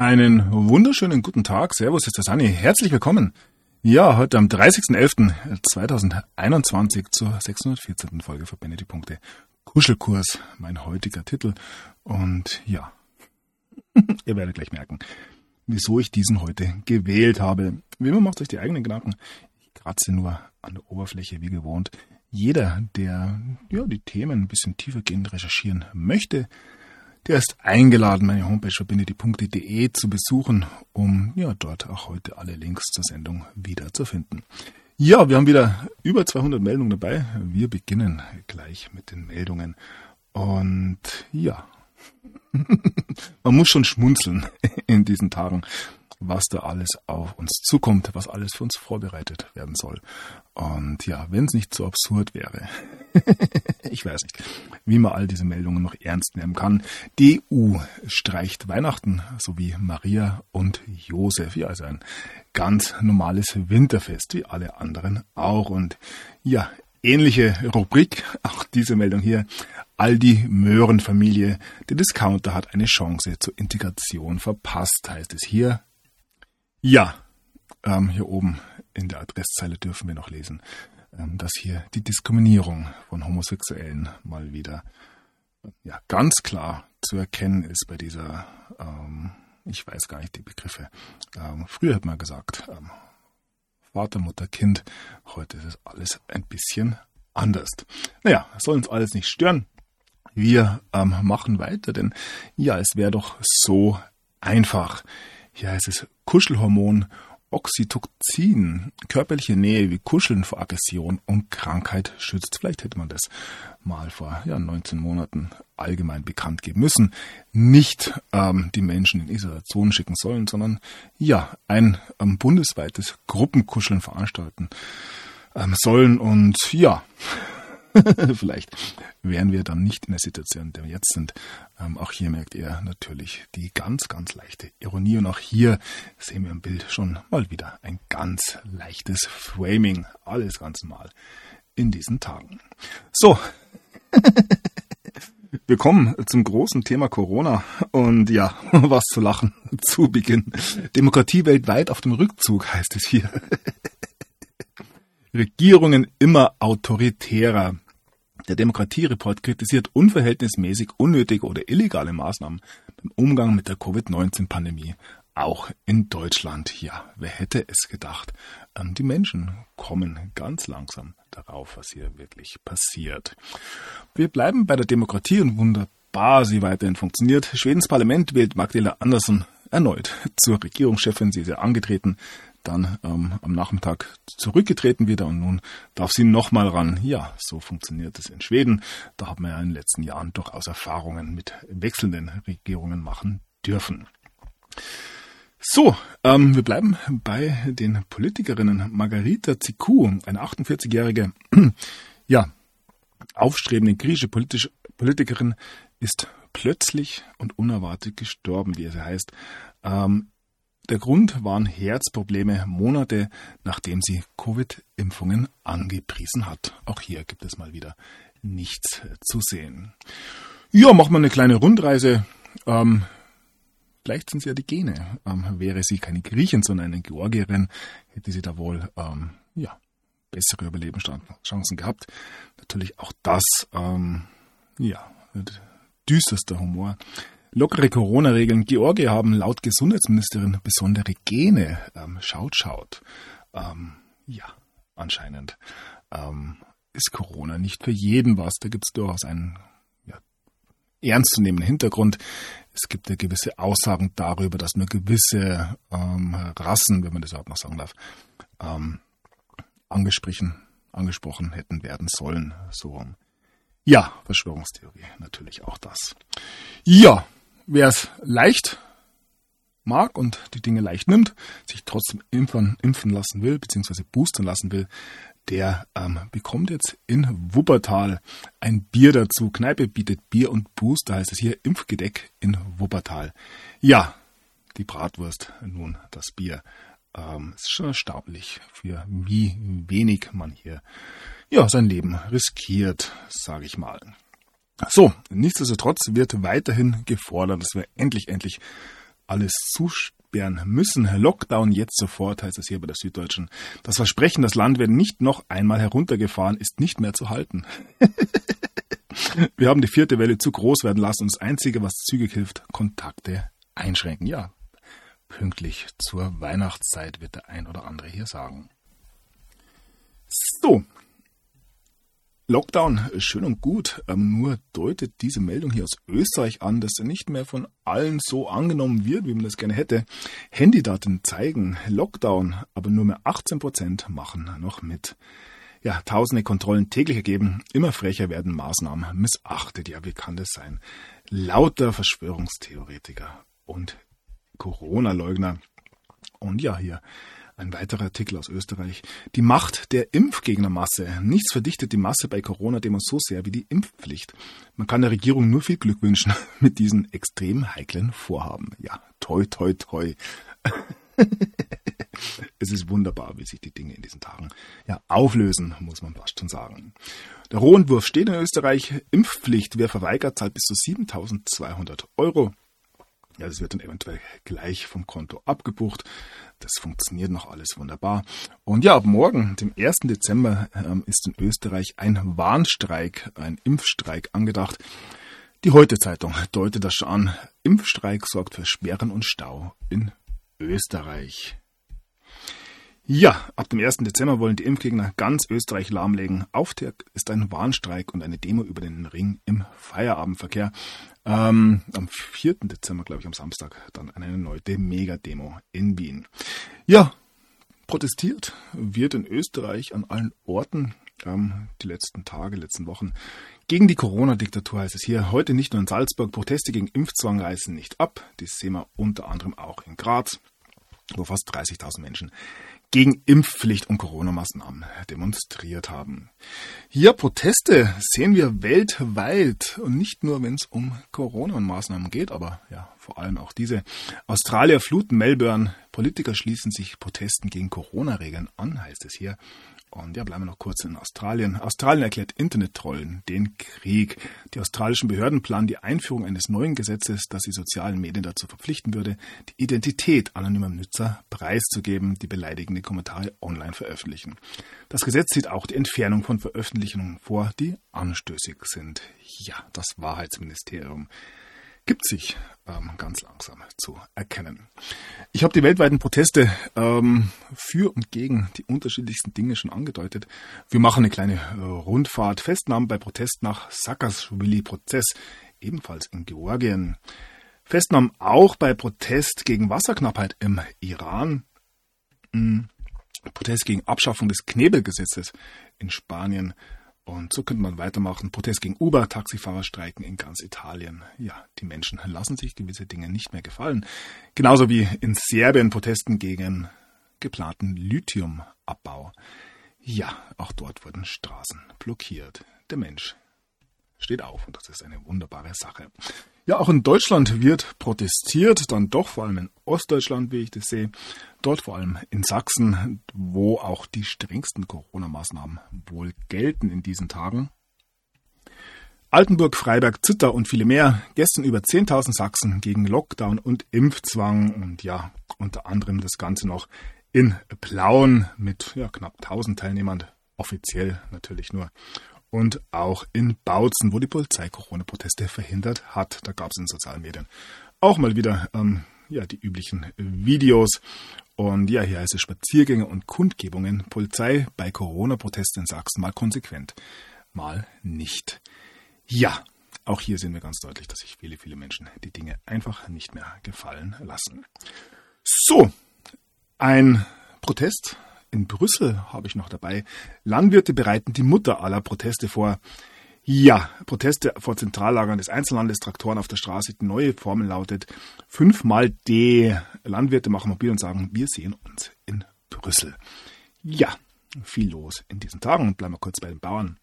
Einen wunderschönen guten Tag. Servus, ist der Sani. Herzlich willkommen. Ja, heute am 30.11.2021 zur 614. Folge von die Punkte. Kuschelkurs, mein heutiger Titel. Und ja, ihr werdet gleich merken, wieso ich diesen heute gewählt habe. Wie immer macht euch die eigenen Gedanken. Ich kratze nur an der Oberfläche wie gewohnt. Jeder, der ja, die Themen ein bisschen tiefergehend recherchieren möchte, der ist eingeladen, meine Homepage verbinde zu besuchen, um ja dort auch heute alle Links zur Sendung wieder zu finden. Ja, wir haben wieder über 200 Meldungen dabei. Wir beginnen gleich mit den Meldungen. Und ja, man muss schon schmunzeln in diesen Tagen was da alles auf uns zukommt, was alles für uns vorbereitet werden soll. Und ja, wenn es nicht so absurd wäre, ich weiß nicht, wie man all diese Meldungen noch ernst nehmen kann. Die EU streicht Weihnachten sowie Maria und Josef. Ja, also ein ganz normales Winterfest, wie alle anderen auch. Und ja, ähnliche Rubrik, auch diese Meldung hier. Aldi Möhrenfamilie, der Discounter hat eine Chance zur Integration verpasst, heißt es hier. Ja, ähm, hier oben in der Adresszeile dürfen wir noch lesen, ähm, dass hier die Diskriminierung von Homosexuellen mal wieder ja, ganz klar zu erkennen ist bei dieser, ähm, ich weiß gar nicht die Begriffe. Ähm, früher hat man gesagt, ähm, Vater, Mutter, Kind. Heute ist es alles ein bisschen anders. Naja, soll uns alles nicht stören. Wir ähm, machen weiter, denn ja, es wäre doch so einfach. Hier heißt es Kuschelhormon Oxytocin, körperliche Nähe wie Kuscheln vor Aggression und Krankheit schützt. Vielleicht hätte man das mal vor ja, 19 Monaten allgemein bekannt geben müssen. Nicht ähm, die Menschen in Isolation schicken sollen, sondern ja, ein ähm, bundesweites Gruppenkuscheln veranstalten ähm, sollen. Und ja, Vielleicht wären wir dann nicht in der Situation, in der wir jetzt sind. Ähm, auch hier merkt ihr natürlich die ganz, ganz leichte Ironie. Und auch hier sehen wir im Bild schon mal wieder ein ganz leichtes Framing. Alles ganz normal in diesen Tagen. So. Wir kommen zum großen Thema Corona und ja, was zu lachen zu Beginn. Demokratie weltweit auf dem Rückzug heißt es hier. Regierungen immer autoritärer. Der Demokratiereport kritisiert unverhältnismäßig unnötige oder illegale Maßnahmen beim Umgang mit der Covid-19-Pandemie. Auch in Deutschland. Ja, wer hätte es gedacht? Ähm, die Menschen kommen ganz langsam darauf, was hier wirklich passiert. Wir bleiben bei der Demokratie und wunderbar sie weiterhin funktioniert. Schwedens Parlament wählt Magdalena Andersson erneut zur Regierungschefin. Sie ist ja angetreten dann ähm, am Nachmittag zurückgetreten wieder und nun darf sie nochmal ran. Ja, so funktioniert es in Schweden. Da hat man ja in den letzten Jahren durchaus Erfahrungen mit wechselnden Regierungen machen dürfen. So, ähm, wir bleiben bei den Politikerinnen. Margarita Ziku, eine 48-jährige, ja, aufstrebende griechische politische Politikerin, ist plötzlich und unerwartet gestorben, wie es heißt. Ähm, der Grund waren Herzprobleme Monate nachdem sie Covid-Impfungen angepriesen hat. Auch hier gibt es mal wieder nichts zu sehen. Ja, machen wir eine kleine Rundreise. Ähm, vielleicht sind es ja die Gene. Ähm, wäre sie keine Griechin, sondern eine Georgierin, hätte sie da wohl ähm, ja, bessere Überlebenschancen gehabt. Natürlich auch das, ähm, ja, düsterster Humor. Lockere Corona-Regeln. Georgia haben laut Gesundheitsministerin besondere Gene. Ähm, schaut, schaut. Ähm, ja, anscheinend ähm, ist Corona nicht für jeden was. Da gibt es durchaus einen ja, ernstzunehmenden Hintergrund. Es gibt ja gewisse Aussagen darüber, dass nur gewisse ähm, Rassen, wenn man das überhaupt noch sagen darf, ähm, angesprochen, angesprochen hätten werden sollen. So. Ja, Verschwörungstheorie, natürlich auch das. Ja, wer es leicht mag und die Dinge leicht nimmt, sich trotzdem impfen, impfen lassen will, beziehungsweise boostern lassen will, der ähm, bekommt jetzt in Wuppertal ein Bier dazu. Kneipe bietet Bier und Booster, heißt es hier Impfgedeck in Wuppertal. Ja, die Bratwurst, nun das Bier. Ähm, ist schon erstaunlich, für wie wenig man hier ja, sein Leben riskiert, sage ich mal. So, nichtsdestotrotz wird weiterhin gefordert, dass wir endlich, endlich alles zusperren müssen. Lockdown jetzt sofort, heißt es hier bei der Süddeutschen. Das Versprechen, das Land wird nicht noch einmal heruntergefahren, ist nicht mehr zu halten. Wir haben die vierte Welle zu groß werden lassen und das Einzige, was zügig hilft, Kontakte einschränken. Ja, pünktlich zur Weihnachtszeit wird der ein oder andere hier sagen. So, Lockdown, schön und gut, ähm, nur deutet diese Meldung hier aus Österreich an, dass er nicht mehr von allen so angenommen wird, wie man das gerne hätte. Handydaten zeigen Lockdown, aber nur mehr 18 Prozent machen noch mit. Ja, tausende Kontrollen täglich ergeben, immer frecher werden Maßnahmen missachtet. Ja, wie kann das sein? Lauter Verschwörungstheoretiker und Corona-Leugner. Und ja, hier ein weiterer Artikel aus Österreich. Die Macht der Impfgegnermasse. Nichts verdichtet die Masse bei Corona-Demos so sehr wie die Impfpflicht. Man kann der Regierung nur viel Glück wünschen mit diesen extrem heiklen Vorhaben. Ja, toi, toi, toi. es ist wunderbar, wie sich die Dinge in diesen Tagen ja auflösen, muss man fast schon sagen. Der Rohentwurf steht in Österreich. Impfpflicht. Wer verweigert, zahlt bis zu 7200 Euro. Ja, das wird dann eventuell gleich vom Konto abgebucht. Das funktioniert noch alles wunderbar. Und ja, ab morgen, dem 1. Dezember, ähm, ist in Österreich ein Warnstreik, ein Impfstreik angedacht. Die Heute-Zeitung deutet das schon an. Impfstreik sorgt für Sperren und Stau in Österreich. Ja, ab dem 1. Dezember wollen die Impfgegner ganz Österreich lahmlegen. Auftakt ist ein Warnstreik und eine Demo über den Ring im Feierabendverkehr. Ähm, am 4. Dezember, glaube ich, am Samstag, dann eine neue Mega-Demo in Wien. Ja, protestiert wird in Österreich an allen Orten ähm, die letzten Tage, letzten Wochen. Gegen die Corona-Diktatur heißt es hier heute nicht nur in Salzburg. Proteste gegen Impfzwang reißen nicht ab. Das sehen wir unter anderem auch in Graz, wo fast 30.000 Menschen gegen Impfpflicht und Corona-Maßnahmen demonstriert haben. Hier Proteste sehen wir weltweit und nicht nur, wenn es um Corona-Maßnahmen geht, aber ja, vor allem auch diese. Australier fluten Melbourne, Politiker schließen sich Protesten gegen Corona-Regeln an, heißt es hier. Und ja, bleiben wir noch kurz in Australien. Australien erklärt Internet-Trollen den Krieg. Die australischen Behörden planen die Einführung eines neuen Gesetzes, das die sozialen Medien dazu verpflichten würde, die Identität anonymer Nutzer preiszugeben, die beleidigende Kommentare online veröffentlichen. Das Gesetz sieht auch die Entfernung von Veröffentlichungen vor, die anstößig sind. Ja, das Wahrheitsministerium gibt sich ähm, ganz langsam zu erkennen. Ich habe die weltweiten Proteste ähm, für und gegen die unterschiedlichsten Dinge schon angedeutet. Wir machen eine kleine äh, Rundfahrt. Festnahmen bei Protest nach Saakashvili-Prozess, ebenfalls in Georgien. Festnahmen auch bei Protest gegen Wasserknappheit im Iran. Hm. Protest gegen Abschaffung des Knebelgesetzes in Spanien. Und so könnte man weitermachen. Protest gegen Uber, Taxifahrer streiken in ganz Italien. Ja, die Menschen lassen sich gewisse Dinge nicht mehr gefallen. Genauso wie in Serbien Protesten gegen geplanten Lithiumabbau. Ja, auch dort wurden Straßen blockiert. Der Mensch steht auf und das ist eine wunderbare Sache. Ja, auch in Deutschland wird protestiert, dann doch vor allem in Ostdeutschland, wie ich das sehe. Dort vor allem in Sachsen, wo auch die strengsten Corona-Maßnahmen wohl gelten in diesen Tagen. Altenburg, Freiberg, Zitter und viele mehr. Gestern über 10.000 Sachsen gegen Lockdown und Impfzwang und ja, unter anderem das Ganze noch in Plauen mit ja, knapp 1000 Teilnehmern, offiziell natürlich nur und auch in Bautzen, wo die Polizei Corona-Proteste verhindert hat. Da gab es in sozialen Medien auch mal wieder ähm, ja, die üblichen Videos. Und ja, hier heißt es Spaziergänge und Kundgebungen. Polizei bei Corona-Protesten in Sachsen mal konsequent, mal nicht. Ja, auch hier sehen wir ganz deutlich, dass sich viele, viele Menschen die Dinge einfach nicht mehr gefallen lassen. So, ein Protest in Brüssel habe ich noch dabei. Landwirte bereiten die Mutter aller Proteste vor. Ja, Proteste vor Zentrallagern des Einzellandes, Traktoren auf der Straße. Die neue Formel lautet fünfmal D. Landwirte machen mobil und sagen, wir sehen uns in Brüssel. Ja, viel los in diesen Tagen bleiben wir kurz bei den Bauern.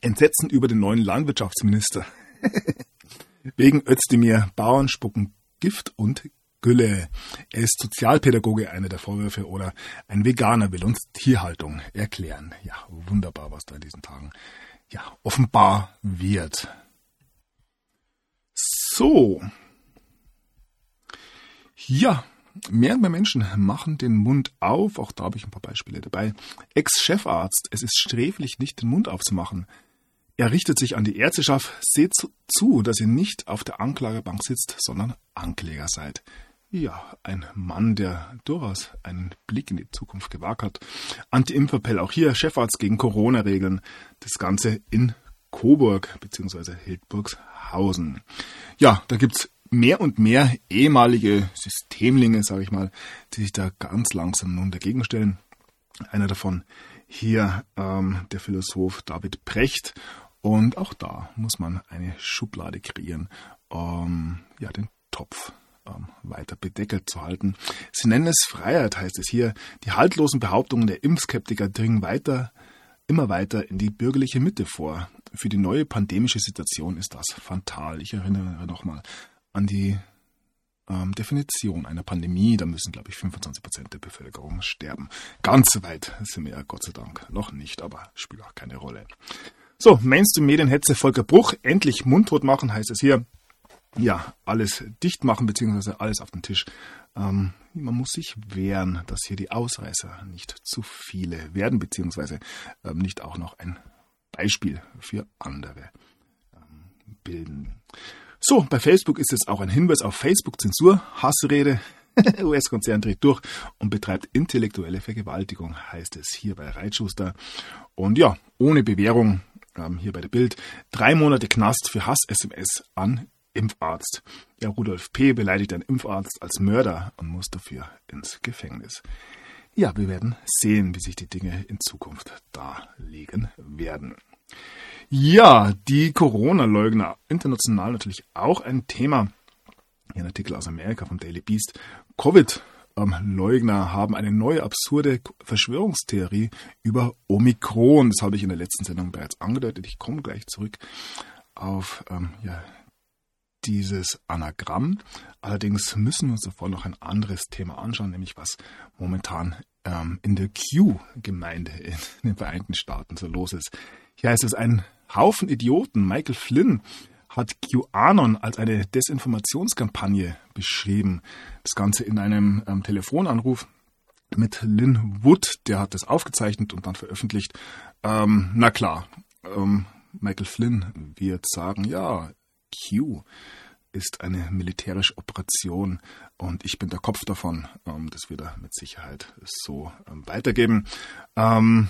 Entsetzen über den neuen Landwirtschaftsminister. Wegen Özdemir, Bauern spucken Gift und Gülle. Er ist Sozialpädagoge, einer der Vorwürfe, oder ein Veganer will uns Tierhaltung erklären. Ja, wunderbar, was da in diesen Tagen ja offenbar wird. So. Ja, mehr und mehr Menschen machen den Mund auf. Auch da habe ich ein paar Beispiele dabei. Ex-Chefarzt, es ist sträflich, nicht den Mund aufzumachen. Er richtet sich an die Ärzteschaft, seht zu, dass ihr nicht auf der Anklagebank sitzt, sondern Ankläger seid. Ja, ein Mann, der durchaus einen Blick in die Zukunft gewagt hat. Anti-Impf-Appell auch hier, Chefarzt gegen Corona-Regeln. Das Ganze in Coburg bzw. Hildburgshausen. Ja, da gibt's mehr und mehr ehemalige Systemlinge, sage ich mal, die sich da ganz langsam nun dagegen stellen. Einer davon hier ähm, der Philosoph David Precht. Und auch da muss man eine Schublade kreieren, um ja, den Topf ähm, weiter bedeckelt zu halten. Sie nennen es Freiheit, heißt es hier. Die haltlosen Behauptungen der Impfskeptiker dringen weiter, immer weiter in die bürgerliche Mitte vor. Für die neue pandemische Situation ist das fatal. Ich erinnere nochmal an die ähm, Definition einer Pandemie. Da müssen, glaube ich, 25 Prozent der Bevölkerung sterben. Ganz so weit sind wir ja Gott sei Dank noch nicht, aber spielt auch keine Rolle. So, Mainstream-Medienhetze Volker Bruch, endlich mundtot machen, heißt es hier ja, alles dicht machen, beziehungsweise alles auf den Tisch. Ähm, man muss sich wehren, dass hier die Ausreißer nicht zu viele werden, beziehungsweise ähm, nicht auch noch ein Beispiel für andere ähm, bilden. So, bei Facebook ist es auch ein Hinweis auf Facebook-Zensur, Hassrede. US-Konzern dreht durch und betreibt intellektuelle Vergewaltigung, heißt es hier bei Reitschuster. Und ja, ohne Bewährung, ähm, hier bei der Bild, drei Monate Knast für Hass-SMS an Impfarzt. Ja, Rudolf P. beleidigt einen Impfarzt als Mörder und muss dafür ins Gefängnis. Ja, wir werden sehen, wie sich die Dinge in Zukunft darlegen werden. Ja, die Corona-Leugner, international natürlich auch ein Thema. Hier ein Artikel aus Amerika vom Daily Beast. Covid-Leugner haben eine neue absurde Verschwörungstheorie über Omikron. Das habe ich in der letzten Sendung bereits angedeutet. Ich komme gleich zurück auf ähm, ja, dieses Anagramm. Allerdings müssen wir uns davor noch ein anderes Thema anschauen, nämlich was momentan ähm, in der Q-Gemeinde in den Vereinigten Staaten so los ist. Hier heißt es, ein Haufen Idioten, Michael Flynn, hat QAnon als eine Desinformationskampagne beschrieben. Das Ganze in einem ähm, Telefonanruf mit Lynn Wood, der hat das aufgezeichnet und dann veröffentlicht. Ähm, na klar, ähm, Michael Flynn wird sagen, ja, Q ist eine militärische Operation und ich bin der Kopf davon. Ähm, das wird er mit Sicherheit so ähm, weitergeben. Ähm,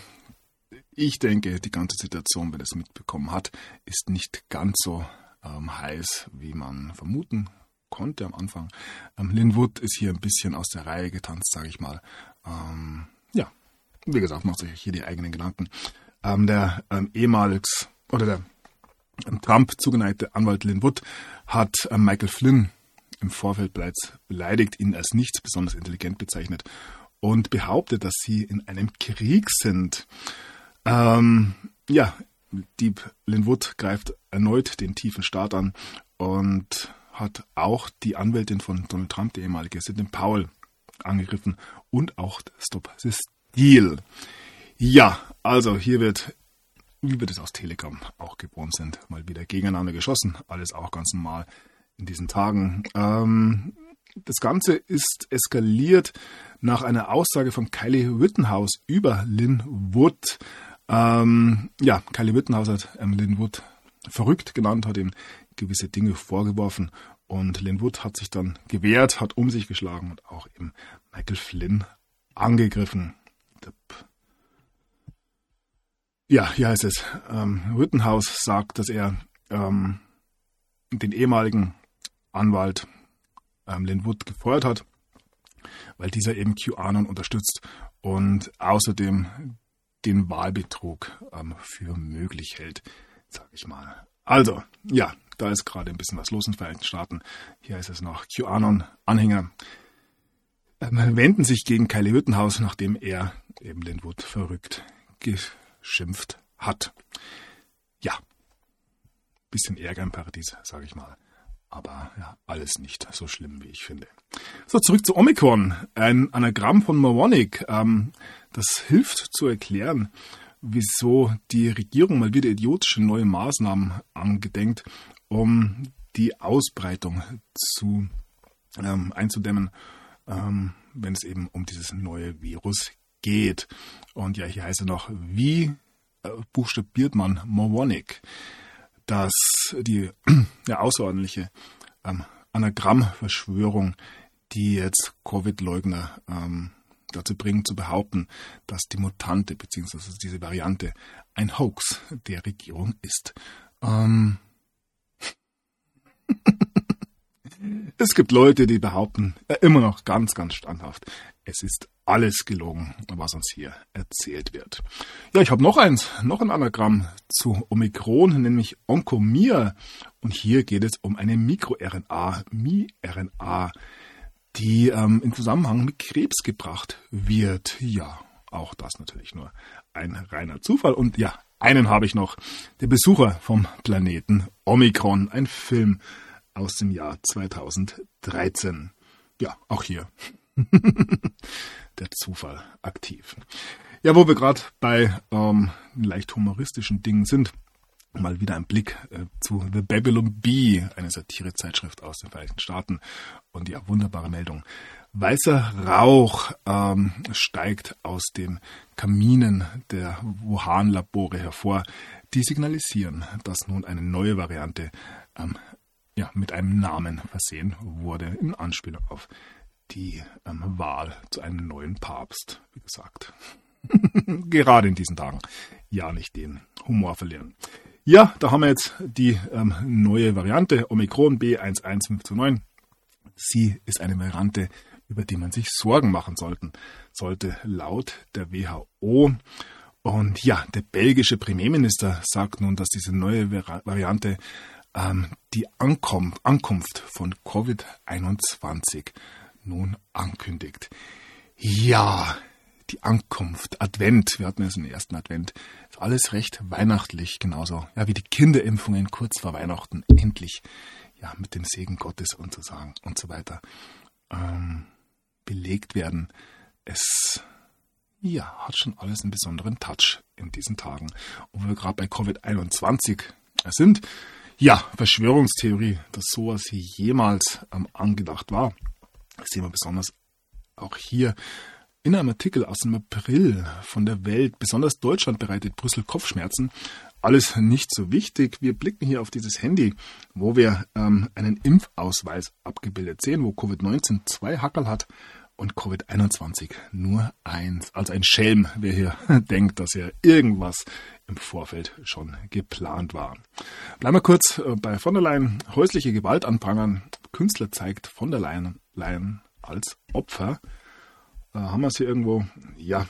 ich denke, die ganze Situation, wenn er es mitbekommen hat, ist nicht ganz so heiß, wie man vermuten konnte am Anfang. Ähm, Linwood ist hier ein bisschen aus der Reihe getanzt, sage ich mal. Ja, wie gesagt, macht sich hier die eigenen Gedanken. Der ehemals oder der Trump zugeneigte Anwalt Lynn Wood hat äh, Michael Flynn im Vorfeld bereits beleidigt, ihn als nicht besonders intelligent bezeichnet und behauptet, dass sie in einem Krieg sind. Ähm, ja, Dieb Lynn Wood greift erneut den tiefen Staat an und hat auch die Anwältin von Donald Trump, die ehemalige Sidney Powell, angegriffen und auch Stop the Steal. Ja, also hier wird wie wir das aus Telegram auch gewohnt sind, mal wieder gegeneinander geschossen. Alles auch ganz normal in diesen Tagen. Ähm, das Ganze ist eskaliert nach einer Aussage von Kylie Rittenhouse über Lynn Wood. Ähm, ja, Kylie Rittenhouse hat ähm, Lynn Wood verrückt genannt, hat ihm gewisse Dinge vorgeworfen und Lynn Wood hat sich dann gewehrt, hat um sich geschlagen und auch eben Michael Flynn angegriffen. Ja, hier heißt es, ähm, Rittenhouse sagt, dass er ähm, den ehemaligen Anwalt ähm, Lynn Wood gefeuert hat, weil dieser eben QAnon unterstützt und außerdem den Wahlbetrug ähm, für möglich hält, sag ich mal. Also, ja, da ist gerade ein bisschen was los in den Vereinigten Staaten. Hier ist es noch QAnon-Anhänger ähm, wenden sich gegen Kylie Rittenhouse, nachdem er eben Lynn Wood verrückt geschimpft hat. Ja, bisschen Ärger im Paradies, sage ich mal. Aber ja, alles nicht so schlimm, wie ich finde. So, zurück zu Omikron. Ein Anagramm von Moronic. Ähm, das hilft zu erklären, wieso die Regierung mal wieder idiotische neue Maßnahmen angedenkt, um die Ausbreitung zu ähm, einzudämmen, ähm, wenn es eben um dieses neue Virus geht. Und ja, hier heißt es noch, wie äh, buchstabiert man Moronic? dass die ja, außerordentliche ähm, Anagrammverschwörung, die jetzt Covid-Leugner ähm, dazu bringt zu behaupten, dass die Mutante bzw. diese Variante ein Hoax der Regierung ist. Ähm es gibt Leute, die behaupten, äh, immer noch ganz, ganz standhaft, es ist alles gelogen, was uns hier erzählt wird. Ja, ich habe noch eins, noch ein Anagramm zu Omikron, nämlich Oncomir. Und hier geht es um eine MikroRNA, Mi-RNA, die ähm, in Zusammenhang mit Krebs gebracht wird. Ja, auch das natürlich nur ein reiner Zufall. Und ja, einen habe ich noch. Der Besucher vom Planeten Omikron, ein Film aus dem Jahr 2013. Ja, auch hier der Zufall aktiv. Ja, wo wir gerade bei ähm, leicht humoristischen Dingen sind, mal wieder ein Blick äh, zu The Babylon Bee, eine Satirezeitschrift aus den Vereinigten Staaten. Und ja, wunderbare Meldung. Weißer Rauch ähm, steigt aus den Kaminen der Wuhan-Labore hervor, die signalisieren, dass nun eine neue Variante ähm, ja, mit einem Namen versehen wurde, in Anspielung auf die ähm, Wahl zu einem neuen Papst, wie gesagt. Gerade in diesen Tagen. Ja, nicht den Humor verlieren. Ja, da haben wir jetzt die ähm, neue Variante Omikron B11529. Sie ist eine Variante, über die man sich Sorgen machen sollten, sollte laut der WHO. Und ja, der belgische Premierminister sagt nun, dass diese neue Variante ähm, die Ankunft, von Covid-21 nun ankündigt. Ja, die Ankunft, Advent, wir hatten es im ersten Advent, ist alles recht weihnachtlich, genauso, ja, wie die Kinderimpfungen kurz vor Weihnachten endlich, ja, mit dem Segen Gottes und so sagen und so weiter, ähm, belegt werden. Es, ja, hat schon alles einen besonderen Touch in diesen Tagen. Und wir gerade bei Covid-21 sind, ja, Verschwörungstheorie, dass sowas jemals ähm, angedacht war. Das sehen wir besonders auch hier in einem Artikel aus dem April von der Welt. Besonders Deutschland bereitet Brüssel Kopfschmerzen. Alles nicht so wichtig. Wir blicken hier auf dieses Handy, wo wir ähm, einen Impfausweis abgebildet sehen, wo Covid-19 zwei Hackerl hat und Covid-21 nur eins. Also ein Schelm, wer hier denkt, dass ja irgendwas im Vorfeld schon geplant war. Bleiben wir kurz äh, bei von der Leyen. Häusliche Gewalt anprangern. Künstler zeigt von der Leyen Laien als Opfer. Äh, haben wir es hier irgendwo? Ja.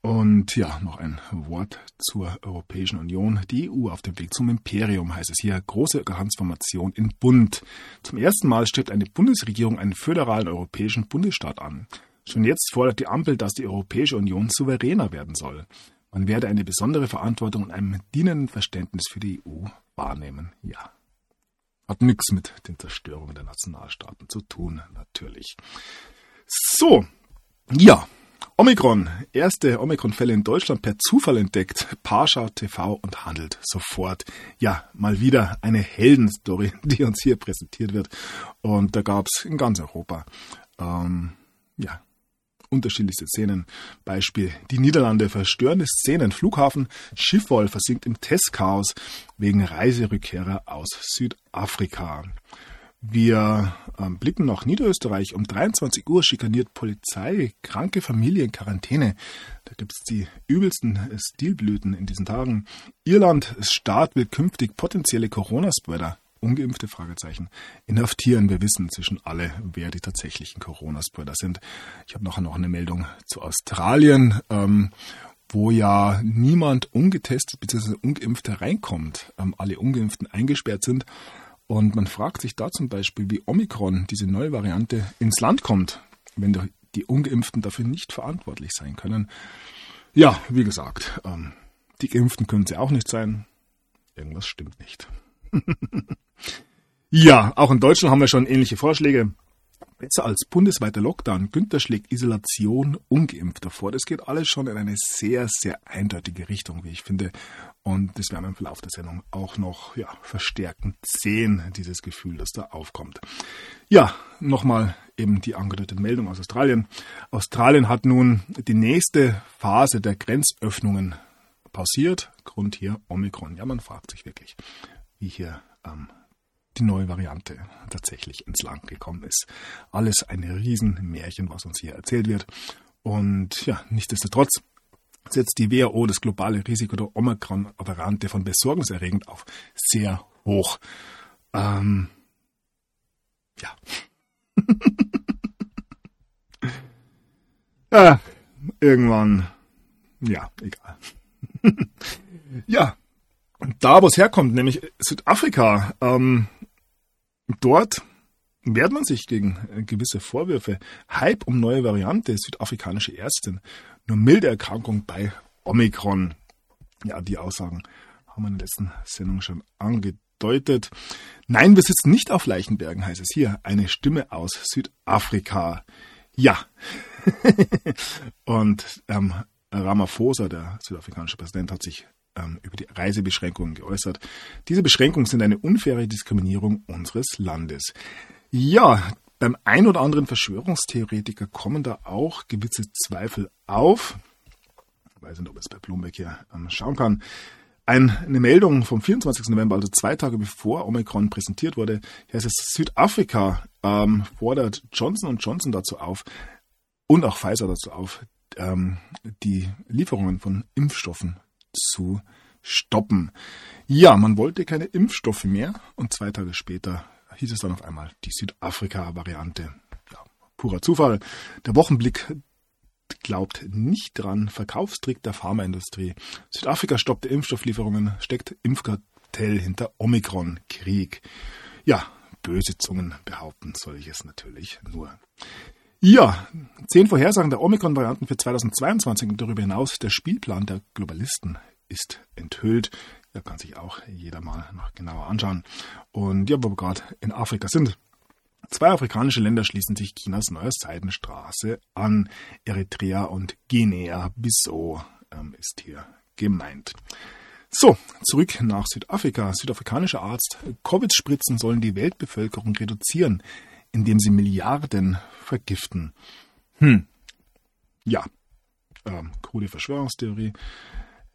Und ja, noch ein Wort zur Europäischen Union. Die EU auf dem Weg zum Imperium heißt es hier. Große Transformation in Bund. Zum ersten Mal strebt eine Bundesregierung einen föderalen europäischen Bundesstaat an. Schon jetzt fordert die Ampel, dass die Europäische Union souveräner werden soll. Man werde eine besondere Verantwortung und einem dienenden Verständnis für die EU wahrnehmen. Ja, hat nichts mit den Zerstörungen der Nationalstaaten zu tun, natürlich. So, ja, Omikron. Erste Omikron-Fälle in Deutschland per Zufall entdeckt. Pascha TV und handelt sofort. Ja, mal wieder eine Heldenstory, die uns hier präsentiert wird. Und da gab es in ganz Europa ähm, ja, unterschiedlichste Szenen. Beispiel die Niederlande verstörende Szenen. Flughafen Schiffwohl versinkt im Testchaos wegen Reiserückkehrer aus Südafrika. Wir ähm, blicken nach Niederösterreich. Um 23 Uhr schikaniert Polizei kranke Familie in Quarantäne. Da gibt es die übelsten Stilblüten in diesen Tagen. Irland Staat will künftig potenzielle Corona-Spreader ungeimpfte Fragezeichen inhaftieren. Wir wissen inzwischen alle, wer die tatsächlichen Corona-Spreader sind. Ich habe nachher noch eine Meldung zu Australien, ähm, wo ja niemand ungetestet bzw. ungeimpft reinkommt. Ähm, alle Ungeimpften eingesperrt sind. Und man fragt sich da zum Beispiel, wie Omikron, diese neue Variante, ins Land kommt, wenn die Ungeimpften dafür nicht verantwortlich sein können. Ja, wie gesagt, ähm, die Geimpften können sie auch nicht sein. Irgendwas stimmt nicht. ja, auch in Deutschland haben wir schon ähnliche Vorschläge. Besser als bundesweiter Lockdown. Günther schlägt Isolation ungeimpfter vor. Das geht alles schon in eine sehr, sehr eindeutige Richtung, wie ich finde. Und das werden wir im Verlauf der Sendung auch noch ja, verstärkend sehen, dieses Gefühl, das da aufkommt. Ja, nochmal eben die angedeutete Meldung aus Australien. Australien hat nun die nächste Phase der Grenzöffnungen pausiert. Grund hier Omikron. Ja, man fragt sich wirklich, wie hier ähm, die neue Variante tatsächlich ins Land gekommen ist. Alles ein Riesenmärchen, was uns hier erzählt wird. Und ja, nichtsdestotrotz setzt die WHO das globale Risiko der Omikron-Variante von besorgniserregend auf sehr hoch. Ähm, ja. ja. Irgendwann, ja, egal. ja, da, wo es herkommt, nämlich Südafrika, ähm, dort wehrt man sich gegen äh, gewisse Vorwürfe. Hype um neue Variante, südafrikanische Ärztin. Nur milde Erkrankung bei Omikron. Ja, die Aussagen haben wir in der letzten Sendung schon angedeutet. Nein, wir sitzen nicht auf Leichenbergen, heißt es hier. Eine Stimme aus Südafrika. Ja. Und ähm, Ramaphosa, der südafrikanische Präsident, hat sich ähm, über die Reisebeschränkungen geäußert. Diese Beschränkungen sind eine unfaire Diskriminierung unseres Landes. Ja, beim ein oder anderen Verschwörungstheoretiker kommen da auch gewisse Zweifel auf. Ich weiß nicht, ob es bei Bloomberg hier ähm, schauen kann. eine Meldung vom 24. November, also zwei Tage bevor Omikron präsentiert wurde, heißt es, Südafrika ähm, fordert Johnson Johnson dazu auf und auch Pfizer dazu auf, ähm, die Lieferungen von Impfstoffen zu stoppen. Ja, man wollte keine Impfstoffe mehr und zwei Tage später hieß es dann auf einmal die Südafrika-Variante. Ja, purer Zufall. Der Wochenblick glaubt nicht dran. Verkaufstrick der Pharmaindustrie. Südafrika stoppte Impfstofflieferungen, steckt Impfkartell hinter Omikron-Krieg. Ja, böse Zungen behaupten soll ich es natürlich nur. Ja, zehn Vorhersagen der Omikron-Varianten für 2022 und darüber hinaus der Spielplan der Globalisten ist enthüllt. Da kann sich auch jeder mal noch genauer anschauen. Und ja, wo wir gerade in Afrika sind. Zwei afrikanische Länder schließen sich Chinas neuer Seidenstraße an. Eritrea und Guinea-Bissau ähm, ist hier gemeint. So, zurück nach Südafrika. Südafrikanischer Arzt. Covid-Spritzen sollen die Weltbevölkerung reduzieren indem sie Milliarden vergiften. Hm. Ja. Ähm, krude Verschwörungstheorie.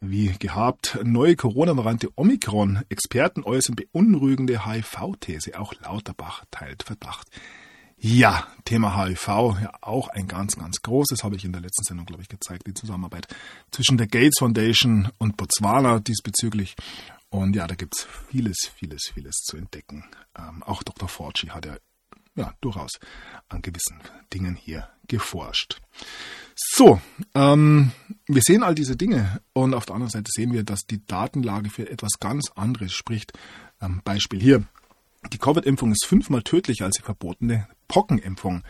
Wie gehabt, neue Corona-Variante Omikron. Experten äußern beunruhigende HIV-These. Auch Lauterbach teilt Verdacht. Ja, Thema HIV, ja auch ein ganz, ganz großes, habe ich in der letzten Sendung, glaube ich, gezeigt, die Zusammenarbeit zwischen der Gates Foundation und Botswana diesbezüglich. Und ja, da gibt es vieles, vieles, vieles zu entdecken. Ähm, auch Dr. Forci hat ja ja, durchaus an gewissen Dingen hier geforscht. So, ähm, wir sehen all diese Dinge und auf der anderen Seite sehen wir, dass die Datenlage für etwas ganz anderes spricht. Ähm, Beispiel hier. Die Covid-Impfung ist fünfmal tödlicher als die verbotene Pockenimpfung.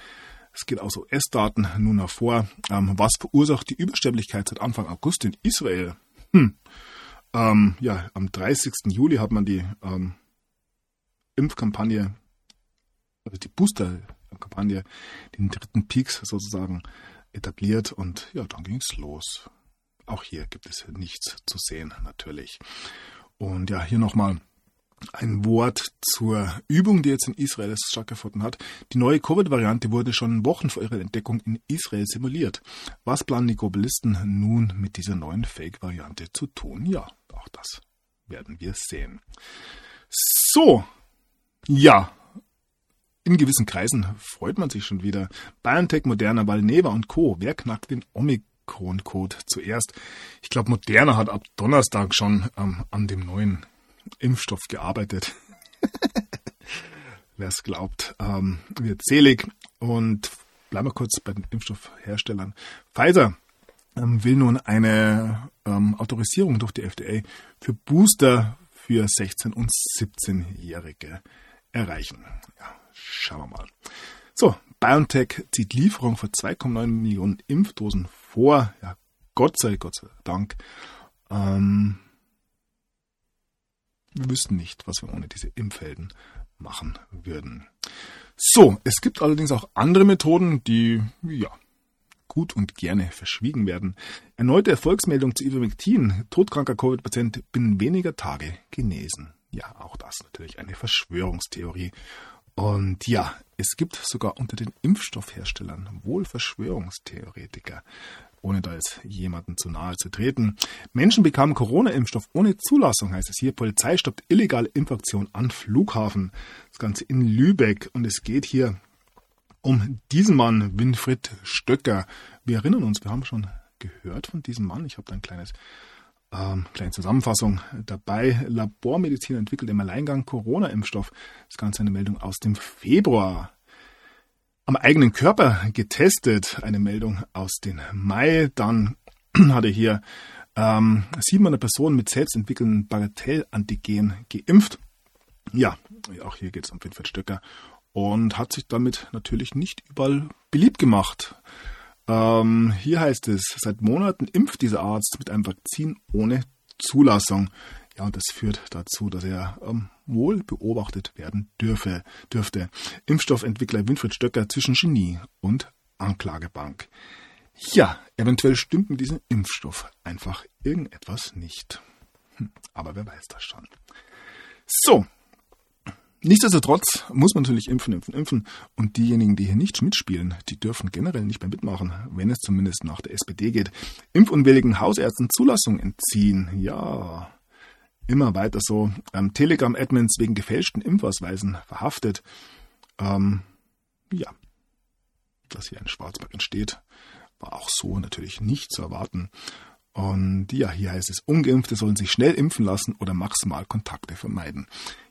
Es geht aus US-Daten nun hervor. Ähm, was verursacht die Übersterblichkeit seit Anfang August in Israel? Hm. Ähm, ja, am 30. Juli hat man die ähm, Impfkampagne also die Booster-Kampagne, den dritten Peaks sozusagen etabliert und ja, dann ging es los. Auch hier gibt es nichts zu sehen, natürlich. Und ja, hier nochmal ein Wort zur Übung, die jetzt in Israel stattgefunden hat. Die neue Covid-Variante wurde schon Wochen vor ihrer Entdeckung in Israel simuliert. Was planen die Globalisten nun mit dieser neuen Fake-Variante zu tun? Ja, auch das werden wir sehen. So, ja, in gewissen Kreisen freut man sich schon wieder. BioNTech, Moderna, Valneva und Co. Wer knackt den Omikron-Code zuerst? Ich glaube, Moderna hat ab Donnerstag schon ähm, an dem neuen Impfstoff gearbeitet. Wer es glaubt, ähm, wird selig. Und bleiben wir kurz bei den Impfstoffherstellern. Pfizer ähm, will nun eine ähm, Autorisierung durch die FDA für Booster für 16- und 17-Jährige erreichen. Ja, Schauen wir mal. So, BioNTech zieht Lieferung für 2,9 Millionen Impfdosen vor. Ja, Gott sei, Gott sei Dank. Ähm, wir wüssten nicht, was wir ohne diese Impfhelden machen würden. So, es gibt allerdings auch andere Methoden, die, ja, gut und gerne verschwiegen werden. Erneute Erfolgsmeldung zu Ivermectin. Todkranker Covid-Patient binnen weniger Tage genesen. Ja, auch das natürlich eine Verschwörungstheorie. Und ja, es gibt sogar unter den Impfstoffherstellern wohl Verschwörungstheoretiker, ohne da jetzt jemanden zu nahe zu treten. Menschen bekamen Corona-Impfstoff ohne Zulassung, heißt es hier. Polizei stoppt illegale Impfaktion an Flughafen. Das Ganze in Lübeck. Und es geht hier um diesen Mann, Winfried Stöcker. Wir erinnern uns, wir haben schon gehört von diesem Mann. Ich habe da ein kleines ähm, kleine Zusammenfassung dabei. Labormediziner entwickelt im Alleingang Corona-Impfstoff. Das Ganze eine Meldung aus dem Februar. Am eigenen Körper getestet. Eine Meldung aus dem Mai. Dann hat er hier ähm, 700 Personen mit selbstentwickelten Bagatellantigen geimpft. Ja, auch hier geht es um Winfried Stöcker und hat sich damit natürlich nicht überall beliebt gemacht. Ähm, hier heißt es, seit Monaten impft dieser Arzt mit einem Vakzin ohne Zulassung. Ja, und das führt dazu, dass er ähm, wohl beobachtet werden dürfe, dürfte. Impfstoffentwickler Winfried Stöcker zwischen Genie und Anklagebank. Ja, eventuell stimmt mit diesem Impfstoff einfach irgendetwas nicht. Hm, aber wer weiß das schon. So, Nichtsdestotrotz muss man natürlich impfen, impfen, impfen. Und diejenigen, die hier nicht mitspielen, die dürfen generell nicht mehr mitmachen, wenn es zumindest nach der SPD geht. Impfunwilligen Hausärzten Zulassung entziehen. Ja, immer weiter so. Ähm, Telegram-Admins wegen gefälschten Impfausweisen verhaftet. Ähm, ja, dass hier ein Schwarzmarkt entsteht, war auch so natürlich nicht zu erwarten. Und ja, hier heißt es, ungeimpfte sollen sich schnell impfen lassen oder maximal Kontakte vermeiden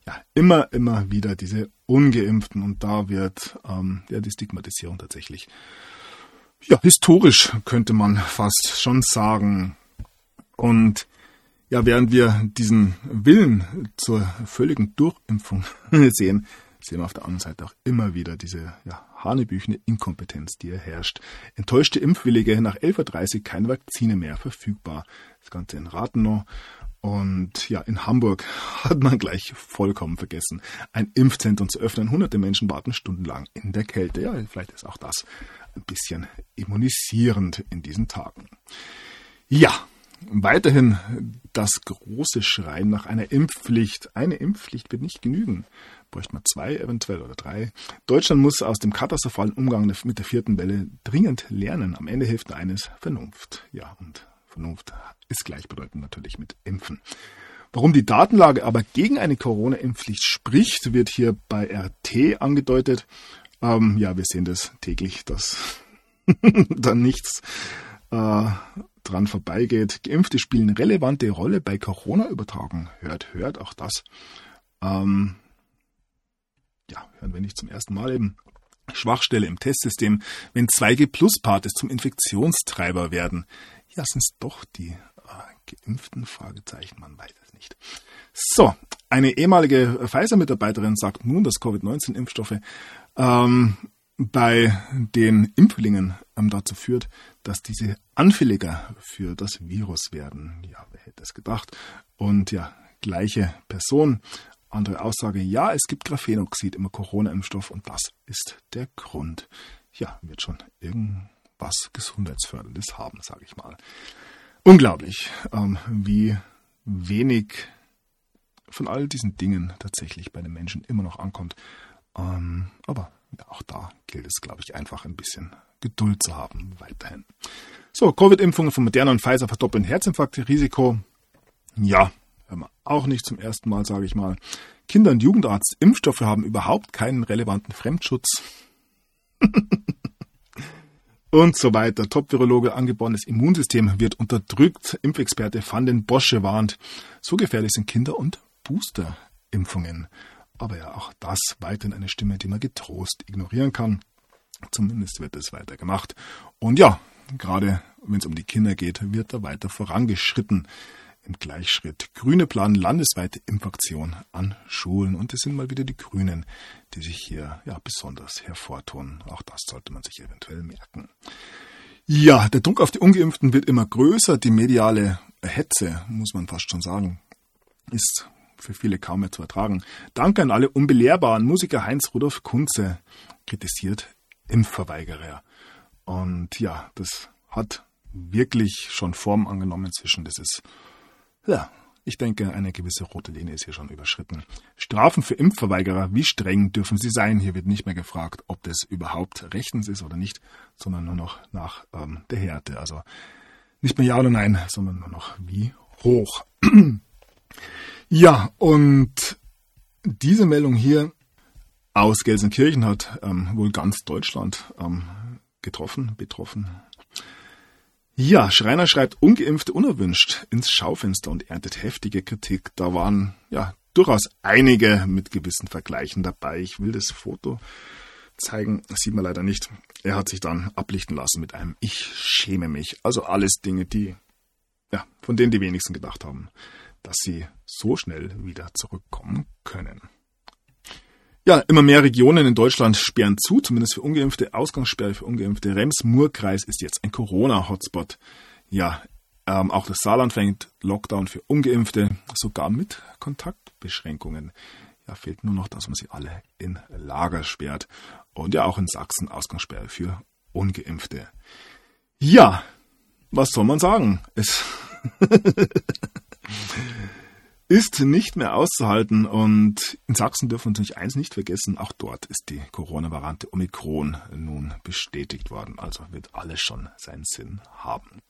ja, immer, immer wieder diese Ungeimpften und da wird ähm, ja, die Stigmatisierung tatsächlich ja, historisch könnte man fast schon sagen. Und ja, während wir diesen Willen zur völligen Durchimpfung sehen, sehen wir auf der anderen Seite auch immer wieder diese ja, hanebüchene Inkompetenz, die hier herrscht. Enttäuschte Impfwillige nach 11.30 Uhr keine Vakzine mehr verfügbar. Das Ganze in Rathenow. Und ja, in Hamburg hat man gleich vollkommen vergessen, ein Impfzentrum zu öffnen. Hunderte Menschen warten stundenlang in der Kälte. Ja, vielleicht ist auch das ein bisschen immunisierend in diesen Tagen. Ja, weiterhin das große Schreien nach einer Impfpflicht. Eine Impfpflicht wird nicht genügen. Bräuchte man zwei eventuell oder drei. Deutschland muss aus dem katastrophalen Umgang mit der vierten Welle dringend lernen. Am Ende hilft eines Vernunft. Ja, und Vernunft ist gleichbedeutend natürlich mit Impfen. Warum die Datenlage aber gegen eine Corona-Impfpflicht spricht, wird hier bei RT angedeutet. Ähm, ja, wir sehen das täglich, dass da nichts äh, dran vorbeigeht. Geimpfte spielen relevante Rolle bei Corona-Übertragung. Hört, hört auch das. Ähm, ja, hören wir nicht zum ersten Mal eben. Schwachstelle im Testsystem, wenn 2G-Plus-Partys zum Infektionstreiber werden. Ja, sind es doch die Geimpften? Fragezeichen, man weiß es nicht. So, eine ehemalige Pfizer-Mitarbeiterin sagt nun, dass Covid-19-Impfstoffe ähm, bei den Impflingen ähm, dazu führt, dass diese anfälliger für das Virus werden. Ja, wer hätte es gedacht? Und ja, gleiche Person. Andere Aussage, ja, es gibt Graphenoxid im Corona-Impfstoff und das ist der Grund. Ja, wird schon irgendwas Gesundheitsförderndes haben, sage ich mal. Unglaublich, ähm, wie wenig von all diesen Dingen tatsächlich bei den Menschen immer noch ankommt. Ähm, aber ja, auch da gilt es, glaube ich, einfach ein bisschen Geduld zu haben weiterhin. So, Covid-Impfungen von Moderna und Pfizer verdoppeln Herzinfarktrisiko. Ja, auch nicht zum ersten Mal, sage ich mal. Kinder- und Jugendarzt, Impfstoffe haben überhaupt keinen relevanten Fremdschutz. und so weiter. Top-Virologe angeborenes Immunsystem wird unterdrückt. Impfexperte Van Bosche warnt. So gefährlich sind Kinder- und Booster-Impfungen. Aber ja, auch das weiterhin eine Stimme, die man getrost ignorieren kann. Zumindest wird es weiter gemacht. Und ja, gerade wenn es um die Kinder geht, wird da weiter vorangeschritten im Gleichschritt. Grüne planen landesweite Impfaktion an Schulen. Und es sind mal wieder die Grünen, die sich hier ja besonders hervortun. Auch das sollte man sich eventuell merken. Ja, der Druck auf die Ungeimpften wird immer größer. Die mediale Hetze, muss man fast schon sagen, ist für viele kaum mehr zu ertragen. Danke an alle unbelehrbaren Musiker Heinz Rudolf Kunze kritisiert Impfverweigerer. Und ja, das hat wirklich schon Form angenommen inzwischen. Das ist, ja, ich denke, eine gewisse rote Linie ist hier schon überschritten. Strafen für Impfverweigerer, wie streng dürfen sie sein? Hier wird nicht mehr gefragt, ob das überhaupt rechtens ist oder nicht, sondern nur noch nach ähm, der Härte. Also nicht mehr ja oder nein, sondern nur noch wie hoch. ja, und diese Meldung hier aus Gelsenkirchen hat ähm, wohl ganz Deutschland ähm, getroffen, betroffen. Ja, Schreiner schreibt ungeimpfte unerwünscht ins Schaufenster und erntet heftige Kritik. Da waren ja durchaus einige mit gewissen Vergleichen dabei. Ich will das Foto zeigen, das sieht man leider nicht. Er hat sich dann ablichten lassen mit einem Ich schäme mich. Also alles Dinge, die ja, von denen die wenigsten gedacht haben, dass sie so schnell wieder zurückkommen können. Ja, immer mehr Regionen in Deutschland sperren zu, zumindest für Ungeimpfte. Ausgangssperre für Ungeimpfte. Rems-Murr-Kreis ist jetzt ein Corona-Hotspot. Ja, ähm, auch das Saarland fängt Lockdown für Ungeimpfte, sogar mit Kontaktbeschränkungen. Ja, fehlt nur noch, dass man sie alle in Lager sperrt. Und ja, auch in Sachsen Ausgangssperre für Ungeimpfte. Ja, was soll man sagen? Es ist nicht mehr auszuhalten und in Sachsen dürfen wir uns nicht eins nicht vergessen, auch dort ist die Corona-Variante Omikron nun bestätigt worden, also wird alles schon seinen Sinn haben.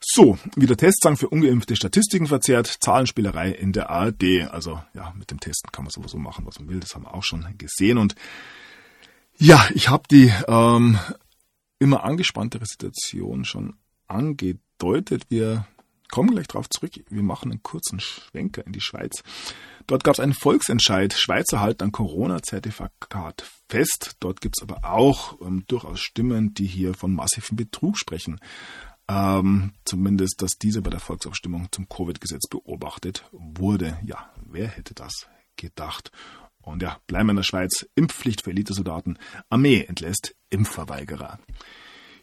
So, wieder Testzang für ungeimpfte Statistiken verzerrt, Zahlenspielerei in der ARD. Also ja, mit dem Testen kann man sowieso machen, was man will, das haben wir auch schon gesehen. Und ja, ich habe die ähm, immer angespanntere Situation schon angedeutet. Wir kommen gleich darauf zurück. Wir machen einen kurzen Schwenker in die Schweiz. Dort gab es einen Volksentscheid. Schweizer halten ein Corona-Zertifikat fest. Dort gibt es aber auch ähm, durchaus Stimmen, die hier von massiven Betrug sprechen. Ähm, zumindest, dass diese bei der Volksabstimmung zum Covid-Gesetz beobachtet wurde. Ja, wer hätte das gedacht? Und ja, bleiben wir in der Schweiz. Impfpflicht für Elitesoldaten. Armee entlässt Impfverweigerer.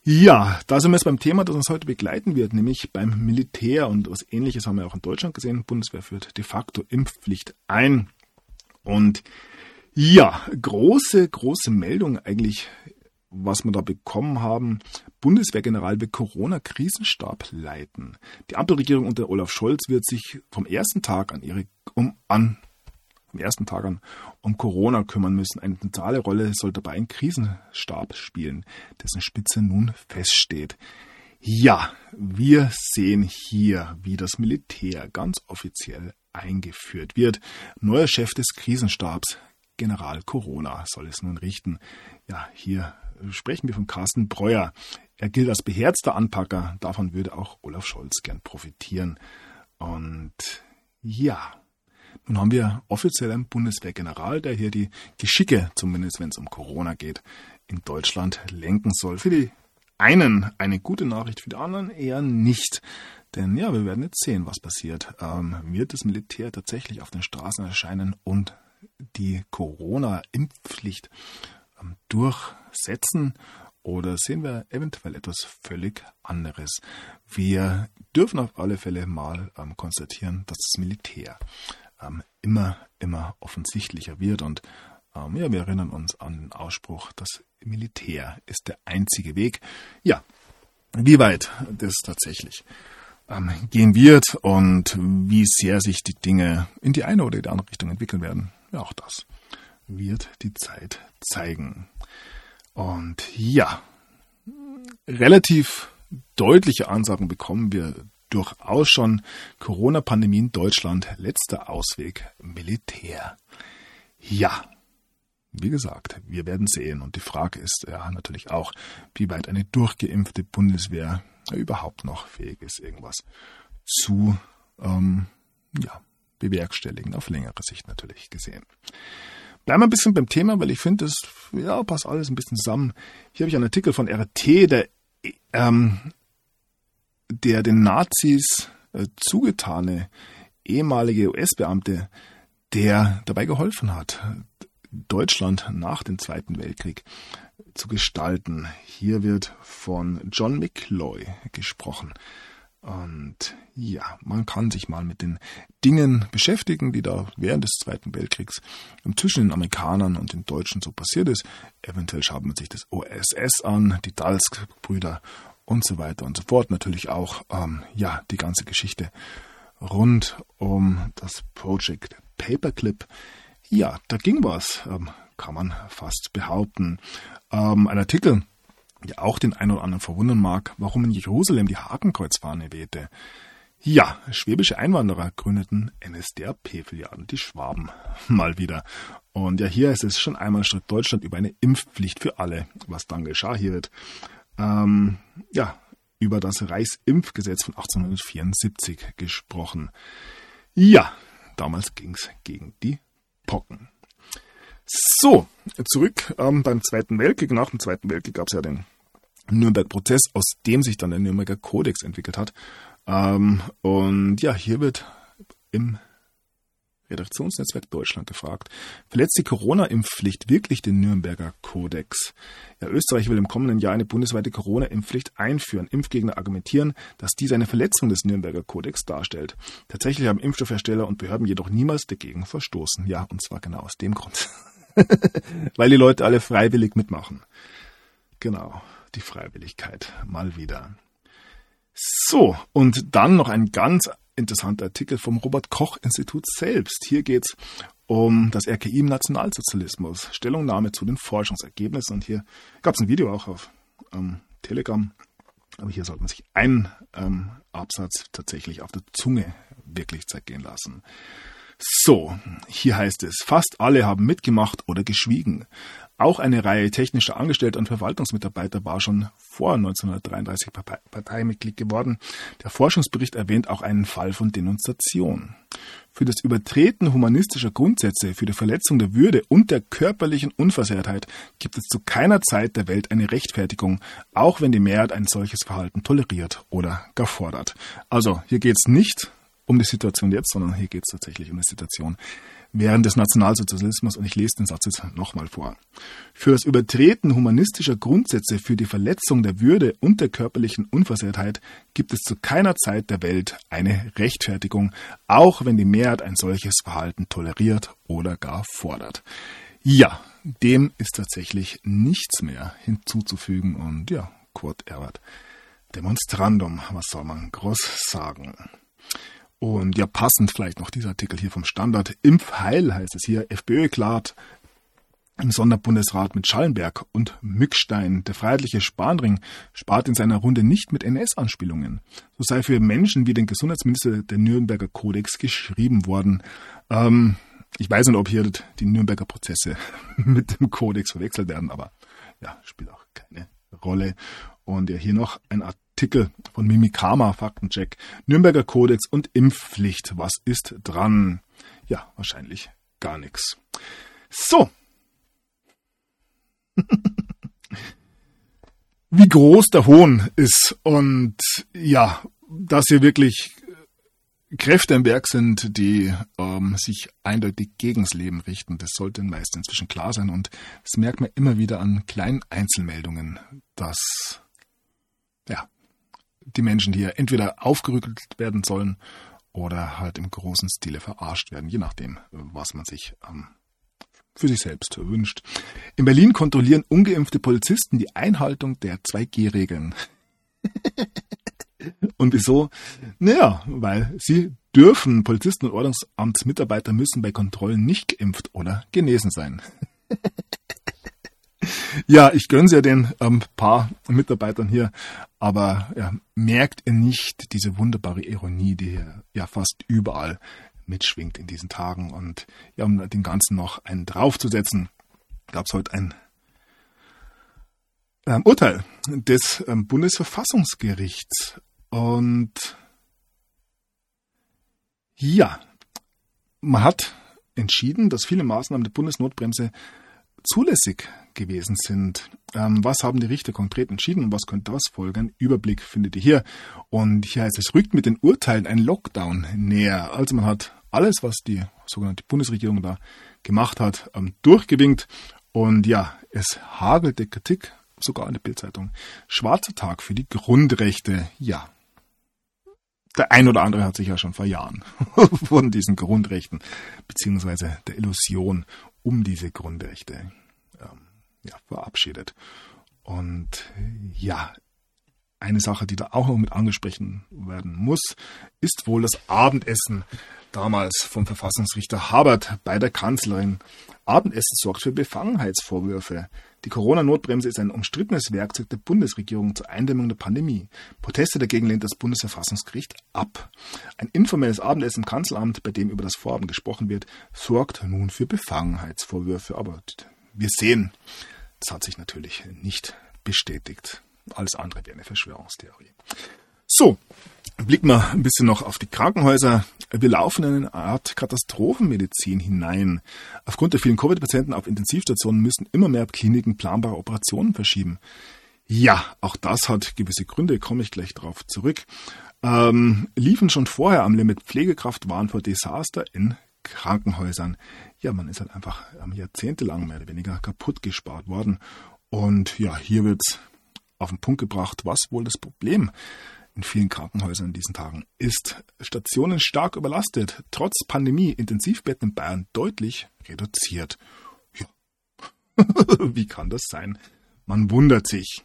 Ja, da sind wir jetzt beim Thema, das uns heute begleiten wird, nämlich beim Militär. Und was ähnliches haben wir auch in Deutschland gesehen. Bundeswehr führt de facto Impfpflicht ein. Und ja, große, große Meldung eigentlich, was wir da bekommen haben. Bundeswehrgeneral will Corona-Krisenstab leiten. Die Ampelregierung unter Olaf Scholz wird sich vom ersten Tag an ihre um an am ersten Tag an um Corona kümmern müssen. Eine zentrale Rolle soll dabei ein Krisenstab spielen, dessen Spitze nun feststeht. Ja, wir sehen hier, wie das Militär ganz offiziell eingeführt wird. Neuer Chef des Krisenstabs, General Corona, soll es nun richten. Ja, hier sprechen wir von Carsten Breuer. Er gilt als beherzter Anpacker. Davon würde auch Olaf Scholz gern profitieren. Und ja, nun haben wir offiziell einen Bundeswehrgeneral, der hier die Geschicke, zumindest wenn es um Corona geht, in Deutschland lenken soll. Für die einen eine gute Nachricht, für die anderen eher nicht. Denn ja, wir werden jetzt sehen, was passiert. Ähm, wird das Militär tatsächlich auf den Straßen erscheinen und die Corona-Impfpflicht ähm, durchsetzen? Oder sehen wir eventuell etwas völlig anderes? Wir dürfen auf alle Fälle mal ähm, konstatieren, dass das Militär ähm, immer, immer offensichtlicher wird. Und ähm, ja, wir erinnern uns an den Ausspruch, das Militär ist der einzige Weg. Ja, wie weit das tatsächlich ähm, gehen wird und wie sehr sich die Dinge in die eine oder die andere Richtung entwickeln werden, ja, auch das wird die Zeit zeigen. Und ja, relativ deutliche Ansagen bekommen wir durchaus schon Corona-Pandemie in Deutschland, letzter Ausweg Militär. Ja, wie gesagt, wir werden sehen. Und die Frage ist ja natürlich auch, wie weit eine durchgeimpfte Bundeswehr überhaupt noch fähig ist, irgendwas zu ähm, ja, bewerkstelligen, auf längere Sicht natürlich gesehen. Bleiben wir ein bisschen beim Thema, weil ich finde, das ja, passt alles ein bisschen zusammen. Hier habe ich einen Artikel von RT, der ähm, der den Nazis äh, zugetane ehemalige US-Beamte, der dabei geholfen hat, Deutschland nach dem Zweiten Weltkrieg zu gestalten. Hier wird von John McCloy gesprochen. Und ja, man kann sich mal mit den Dingen beschäftigen, die da während des Zweiten Weltkriegs zwischen den Amerikanern und den Deutschen so passiert ist. Eventuell schaut man sich das OSS an, die Dalsk-Brüder und so weiter und so fort. Natürlich auch, ähm, ja, die ganze Geschichte rund um das Project Paperclip. Ja, da ging was, ähm, kann man fast behaupten. Ähm, ein Artikel, der auch den einen oder anderen verwundern mag, warum in Jerusalem die Hakenkreuzfahne wehte. Ja, schwäbische Einwanderer gründeten NSDAP-Filialen, die Schwaben, mal wieder. Und ja, hier ist es schon einmal Schritt Deutschland über eine Impfpflicht für alle, was dann geschah. Hier wird ähm, ja, über das Reichsimpfgesetz von 1874 gesprochen. Ja, damals ging es gegen die Pocken. So, zurück ähm, beim Zweiten Weltkrieg. Nach dem Zweiten Weltkrieg gab es ja den Nürnberg-Prozess, aus dem sich dann der Nürnberger Kodex entwickelt hat. Ähm, und ja, hier wird im Redaktionsnetzwerk Deutschland gefragt. Verletzt die Corona-Impfpflicht wirklich den Nürnberger Kodex? Ja, Österreich will im kommenden Jahr eine bundesweite Corona-Impfpflicht einführen. Impfgegner argumentieren, dass dies eine Verletzung des Nürnberger Kodex darstellt. Tatsächlich haben Impfstoffhersteller und Behörden jedoch niemals dagegen verstoßen. Ja, und zwar genau aus dem Grund. Weil die Leute alle freiwillig mitmachen. Genau, die Freiwilligkeit. Mal wieder. So, und dann noch ein ganz interessanter Artikel vom Robert Koch Institut selbst. Hier geht es um das RKI im Nationalsozialismus, Stellungnahme zu den Forschungsergebnissen. Und hier gab es ein Video auch auf ähm, Telegram. Aber hier sollte man sich einen ähm, Absatz tatsächlich auf der Zunge wirklich zergehen lassen. So, hier heißt es, fast alle haben mitgemacht oder geschwiegen. Auch eine Reihe technischer Angestellter und Verwaltungsmitarbeiter war schon vor 1933 Parteimitglied geworden. Der Forschungsbericht erwähnt auch einen Fall von Denunziation. Für das Übertreten humanistischer Grundsätze, für die Verletzung der Würde und der körperlichen Unversehrtheit gibt es zu keiner Zeit der Welt eine Rechtfertigung, auch wenn die Mehrheit ein solches Verhalten toleriert oder gar fordert. Also hier geht es nicht um die Situation jetzt, sondern hier geht es tatsächlich um die Situation während des Nationalsozialismus, und ich lese den Satz jetzt nochmal vor. Für das Übertreten humanistischer Grundsätze, für die Verletzung der Würde und der körperlichen Unversehrtheit gibt es zu keiner Zeit der Welt eine Rechtfertigung, auch wenn die Mehrheit ein solches Verhalten toleriert oder gar fordert. Ja, dem ist tatsächlich nichts mehr hinzuzufügen und ja, quod erat demonstrandum, was soll man groß sagen? Und ja, passend vielleicht noch dieser Artikel hier vom Standard. Impfheil heißt es hier. FPÖ klart im Sonderbundesrat mit Schallenberg und Mückstein. Der freiheitliche Spanring spart in seiner Runde nicht mit NS-Anspielungen. So sei für Menschen wie den Gesundheitsminister der Nürnberger Kodex geschrieben worden. Ähm, ich weiß nicht, ob hier die Nürnberger Prozesse mit dem Kodex verwechselt werden, aber ja, spielt auch keine Rolle. Und ja, hier noch ein Artikel von Mimikama, Faktencheck, Nürnberger Kodex und Impfpflicht. Was ist dran? Ja, wahrscheinlich gar nichts. So. Wie groß der Hohn ist und ja, dass hier wirklich Kräfte im Werk sind, die ähm, sich eindeutig gegens Leben richten. Das sollte den meisten inzwischen klar sein. Und das merkt man immer wieder an kleinen Einzelmeldungen, dass ja, die Menschen hier entweder aufgerückelt werden sollen oder halt im großen Stile verarscht werden, je nachdem, was man sich ähm, für sich selbst wünscht. In Berlin kontrollieren ungeimpfte Polizisten die Einhaltung der 2G-Regeln. und wieso? Naja, weil sie dürfen. Polizisten und Ordnungsamtsmitarbeiter müssen bei Kontrollen nicht geimpft oder genesen sein. Ja, ich gönn's ja den ähm, paar Mitarbeitern hier, aber ja, merkt ihr nicht diese wunderbare Ironie, die hier ja fast überall mitschwingt in diesen Tagen? Und ja, um dem Ganzen noch einen draufzusetzen, gab es heute ein ähm, Urteil des ähm, Bundesverfassungsgerichts. Und ja, man hat entschieden, dass viele Maßnahmen der Bundesnotbremse zulässig gewesen sind. Ähm, was haben die Richter konkret entschieden und was könnte daraus folgen? Überblick findet ihr hier. Und hier heißt es, rückt mit den Urteilen ein Lockdown näher. Also man hat alles, was die sogenannte Bundesregierung da gemacht hat, ähm, durchgewinkt. Und ja, es hagelte Kritik, sogar in der Bildzeitung. Schwarzer Tag für die Grundrechte. Ja, der ein oder andere hat sich ja schon vor Jahren von diesen Grundrechten beziehungsweise der Illusion um diese Grundrechte ja, verabschiedet. Und ja, eine Sache, die da auch noch mit angesprochen werden muss, ist wohl das Abendessen damals vom Verfassungsrichter Habert bei der Kanzlerin. Abendessen sorgt für Befangenheitsvorwürfe. Die Corona-Notbremse ist ein umstrittenes Werkzeug der Bundesregierung zur Eindämmung der Pandemie. Proteste dagegen lehnt das Bundesverfassungsgericht ab. Ein informelles Abendessen im Kanzleramt, bei dem über das Vorhaben gesprochen wird, sorgt nun für Befangenheitsvorwürfe. Aber wir sehen, das hat sich natürlich nicht bestätigt. Alles andere wäre eine Verschwörungstheorie. So, blicken wir ein bisschen noch auf die Krankenhäuser. Wir laufen in eine Art Katastrophenmedizin hinein. Aufgrund der vielen Covid-Patienten auf Intensivstationen müssen immer mehr Kliniken planbare Operationen verschieben. Ja, auch das hat gewisse Gründe, komme ich gleich darauf zurück. Ähm, liefen schon vorher am Limit Pflegekraft waren vor Desaster in Krankenhäusern. Ja, man ist halt einfach jahrzehntelang mehr oder weniger kaputt gespart worden. Und ja, hier wird auf den Punkt gebracht, was wohl das Problem in vielen Krankenhäusern in diesen Tagen ist. Stationen stark überlastet, trotz Pandemie Intensivbetten in Bayern deutlich reduziert. Ja. Wie kann das sein? Man wundert sich.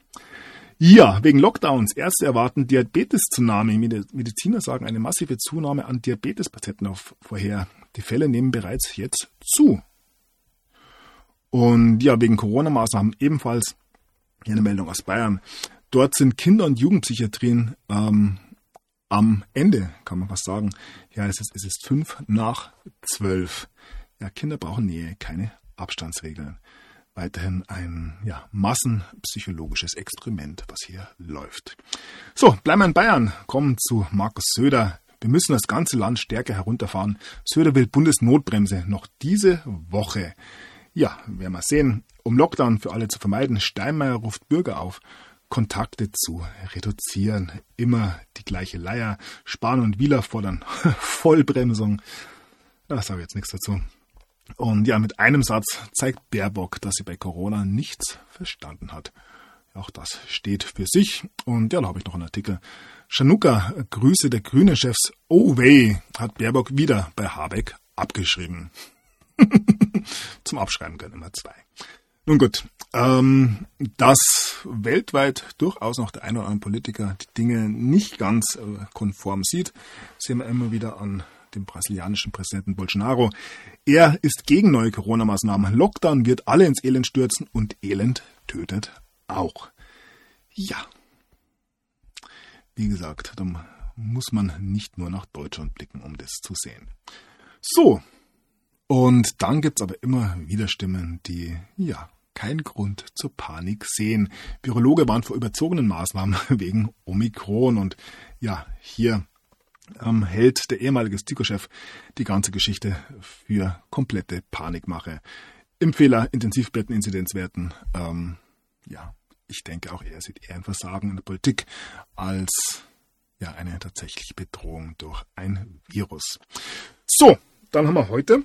Ja, wegen Lockdowns. Ärzte erwarten Diabetes-Tsunami. Mediziner sagen eine massive Zunahme an Diabetespatienten vorher. Die Fälle nehmen bereits jetzt zu. Und ja, wegen Corona-Maßnahmen ebenfalls hier eine Meldung aus Bayern. Dort sind Kinder- und Jugendpsychiatrien ähm, am Ende, kann man fast sagen. Ja, es ist, es ist fünf nach zwölf. Ja, Kinder brauchen Nähe, keine Abstandsregeln. Weiterhin ein ja, massenpsychologisches Experiment, was hier läuft. So, bleiben wir in Bayern, kommen zu Markus Söder. Wir müssen das ganze Land stärker herunterfahren. Söder will Bundesnotbremse noch diese Woche. Ja, werden wir sehen. Um Lockdown für alle zu vermeiden, Steinmeier ruft Bürger auf, Kontakte zu reduzieren. Immer die gleiche Leier. Spahn und Wieler fordern Vollbremsung. Da sage ich jetzt nichts dazu. Und ja, mit einem Satz zeigt Baerbock, dass sie bei Corona nichts verstanden hat. Auch das steht für sich. Und ja, da habe ich noch einen Artikel. Schanuka, Grüße der grünen Chefs. Oh weh, hat Baerbock wieder bei Habeck abgeschrieben. Zum Abschreiben können immer zwei. Nun gut, ähm, dass weltweit durchaus noch der eine oder andere Politiker die Dinge nicht ganz äh, konform sieht, sehen wir immer wieder an dem brasilianischen Präsidenten Bolsonaro. Er ist gegen neue Corona-Maßnahmen. Lockdown wird alle ins Elend stürzen und Elend tötet auch. Ja. Wie gesagt, da muss man nicht nur nach Deutschland blicken, um das zu sehen. So. Und dann gibt's aber immer wieder Stimmen, die, ja, keinen Grund zur Panik sehen. Virologe waren vor überzogenen Maßnahmen wegen Omikron und ja, hier ähm, hält der ehemalige STIKO-Chef die ganze Geschichte für komplette Panikmache. Impfehler, Intensivbetten-Inzidenzwerten, ähm, ja, ich denke auch er sieht eher ein Versagen in der Politik als ja eine tatsächliche Bedrohung durch ein Virus. So, dann haben wir heute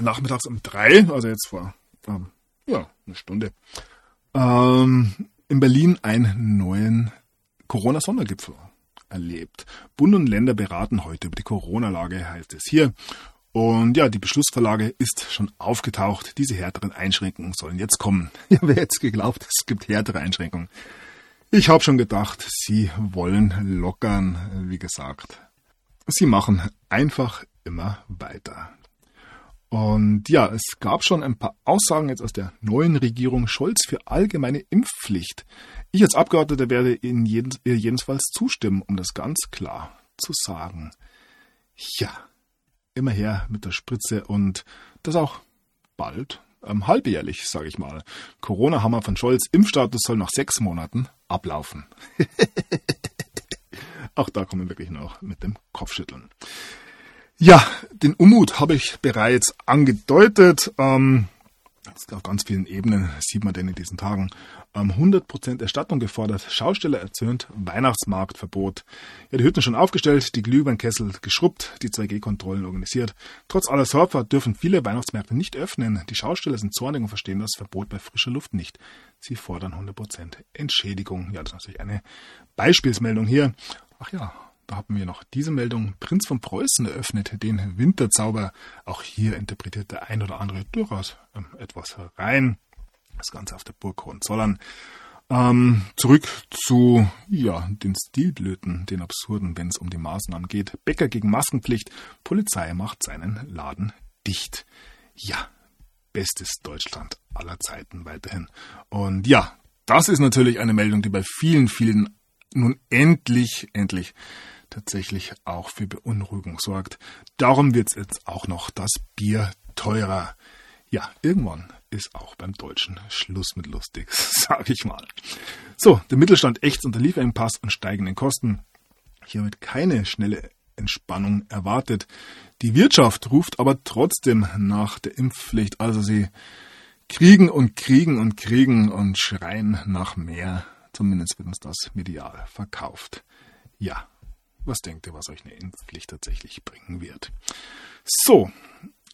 nachmittags um drei, also jetzt vor ähm, ja, eine Stunde, ähm, in Berlin einen neuen Corona-Sondergipfel erlebt. Bund und Länder beraten heute über die Corona-Lage, heißt es hier. Und ja, die Beschlussverlage ist schon aufgetaucht. Diese härteren Einschränkungen sollen jetzt kommen. Ja, wer jetzt geglaubt, es gibt härtere Einschränkungen. Ich habe schon gedacht, sie wollen lockern, wie gesagt. Sie machen einfach immer weiter. Und ja, es gab schon ein paar Aussagen jetzt aus der neuen Regierung Scholz für allgemeine Impfpflicht. Ich als Abgeordneter werde Ihnen jeden, jedenfalls zustimmen, um das ganz klar zu sagen. Ja, immer her mit der Spritze und das auch bald, ähm, halbjährlich, sage ich mal. Corona-Hammer von Scholz, Impfstatus soll nach sechs Monaten ablaufen. auch da kommen wir wirklich noch mit dem Kopfschütteln. Ja, den Unmut habe ich bereits angedeutet. Ähm, auf ganz vielen Ebenen sieht man den in diesen Tagen. Ähm, 100% Erstattung gefordert, Schausteller erzürnt, Weihnachtsmarktverbot. Ja, die Hütten schon aufgestellt, die Glühweinkessel geschrubbt, die 2G-Kontrollen organisiert. Trotz aller Sorgfalt dürfen viele Weihnachtsmärkte nicht öffnen. Die Schausteller sind zornig und verstehen das Verbot bei frischer Luft nicht. Sie fordern 100% Entschädigung. Ja, das ist natürlich eine Beispielsmeldung hier. Ach ja, da haben wir noch diese Meldung. Prinz von Preußen eröffnet den Winterzauber. Auch hier interpretiert der ein oder andere durchaus ähm, etwas rein. Das Ganze auf der Burg Hohenzollern. Ähm, zurück zu ja, den Stilblöten, den Absurden, wenn es um die Maßnahmen geht. Bäcker gegen Maskenpflicht, Polizei macht seinen Laden dicht. Ja, bestes Deutschland aller Zeiten weiterhin. Und ja, das ist natürlich eine Meldung, die bei vielen, vielen nun endlich, endlich tatsächlich auch für Beunruhigung sorgt. Darum wird es jetzt auch noch das Bier teurer. Ja, irgendwann ist auch beim Deutschen Schluss mit lustig, sage ich mal. So, der Mittelstand ächzt unter Lieferengpass und steigenden Kosten. Hier wird keine schnelle Entspannung erwartet. Die Wirtschaft ruft aber trotzdem nach der Impfpflicht. Also sie kriegen und kriegen und kriegen und schreien nach mehr. Zumindest wird uns das medial verkauft. Ja, was denkt ihr, was euch eine Impfpflicht tatsächlich bringen wird? So,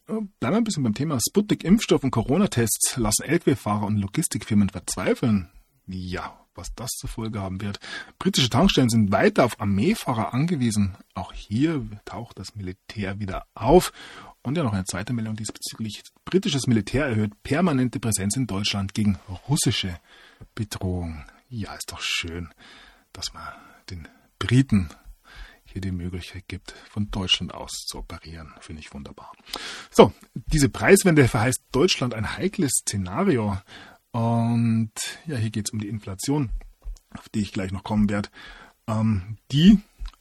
bleiben wir ein bisschen beim Thema Sputnik-Impfstoff und Corona-Tests lassen Lkw-Fahrer und Logistikfirmen verzweifeln. Ja, was das zur Folge haben wird. Britische Tankstellen sind weiter auf Armeefahrer angewiesen. Auch hier taucht das Militär wieder auf. Und ja noch eine zweite Meldung diesbezüglich. Britisches Militär erhöht permanente Präsenz in Deutschland gegen russische Bedrohung. Ja, ist doch schön, dass man den Briten hier die Möglichkeit gibt, von Deutschland aus zu operieren. Finde ich wunderbar. So, diese Preiswende verheißt Deutschland ein heikles Szenario. Und ja, hier geht es um die Inflation, auf die ich gleich noch kommen werde. Ähm, die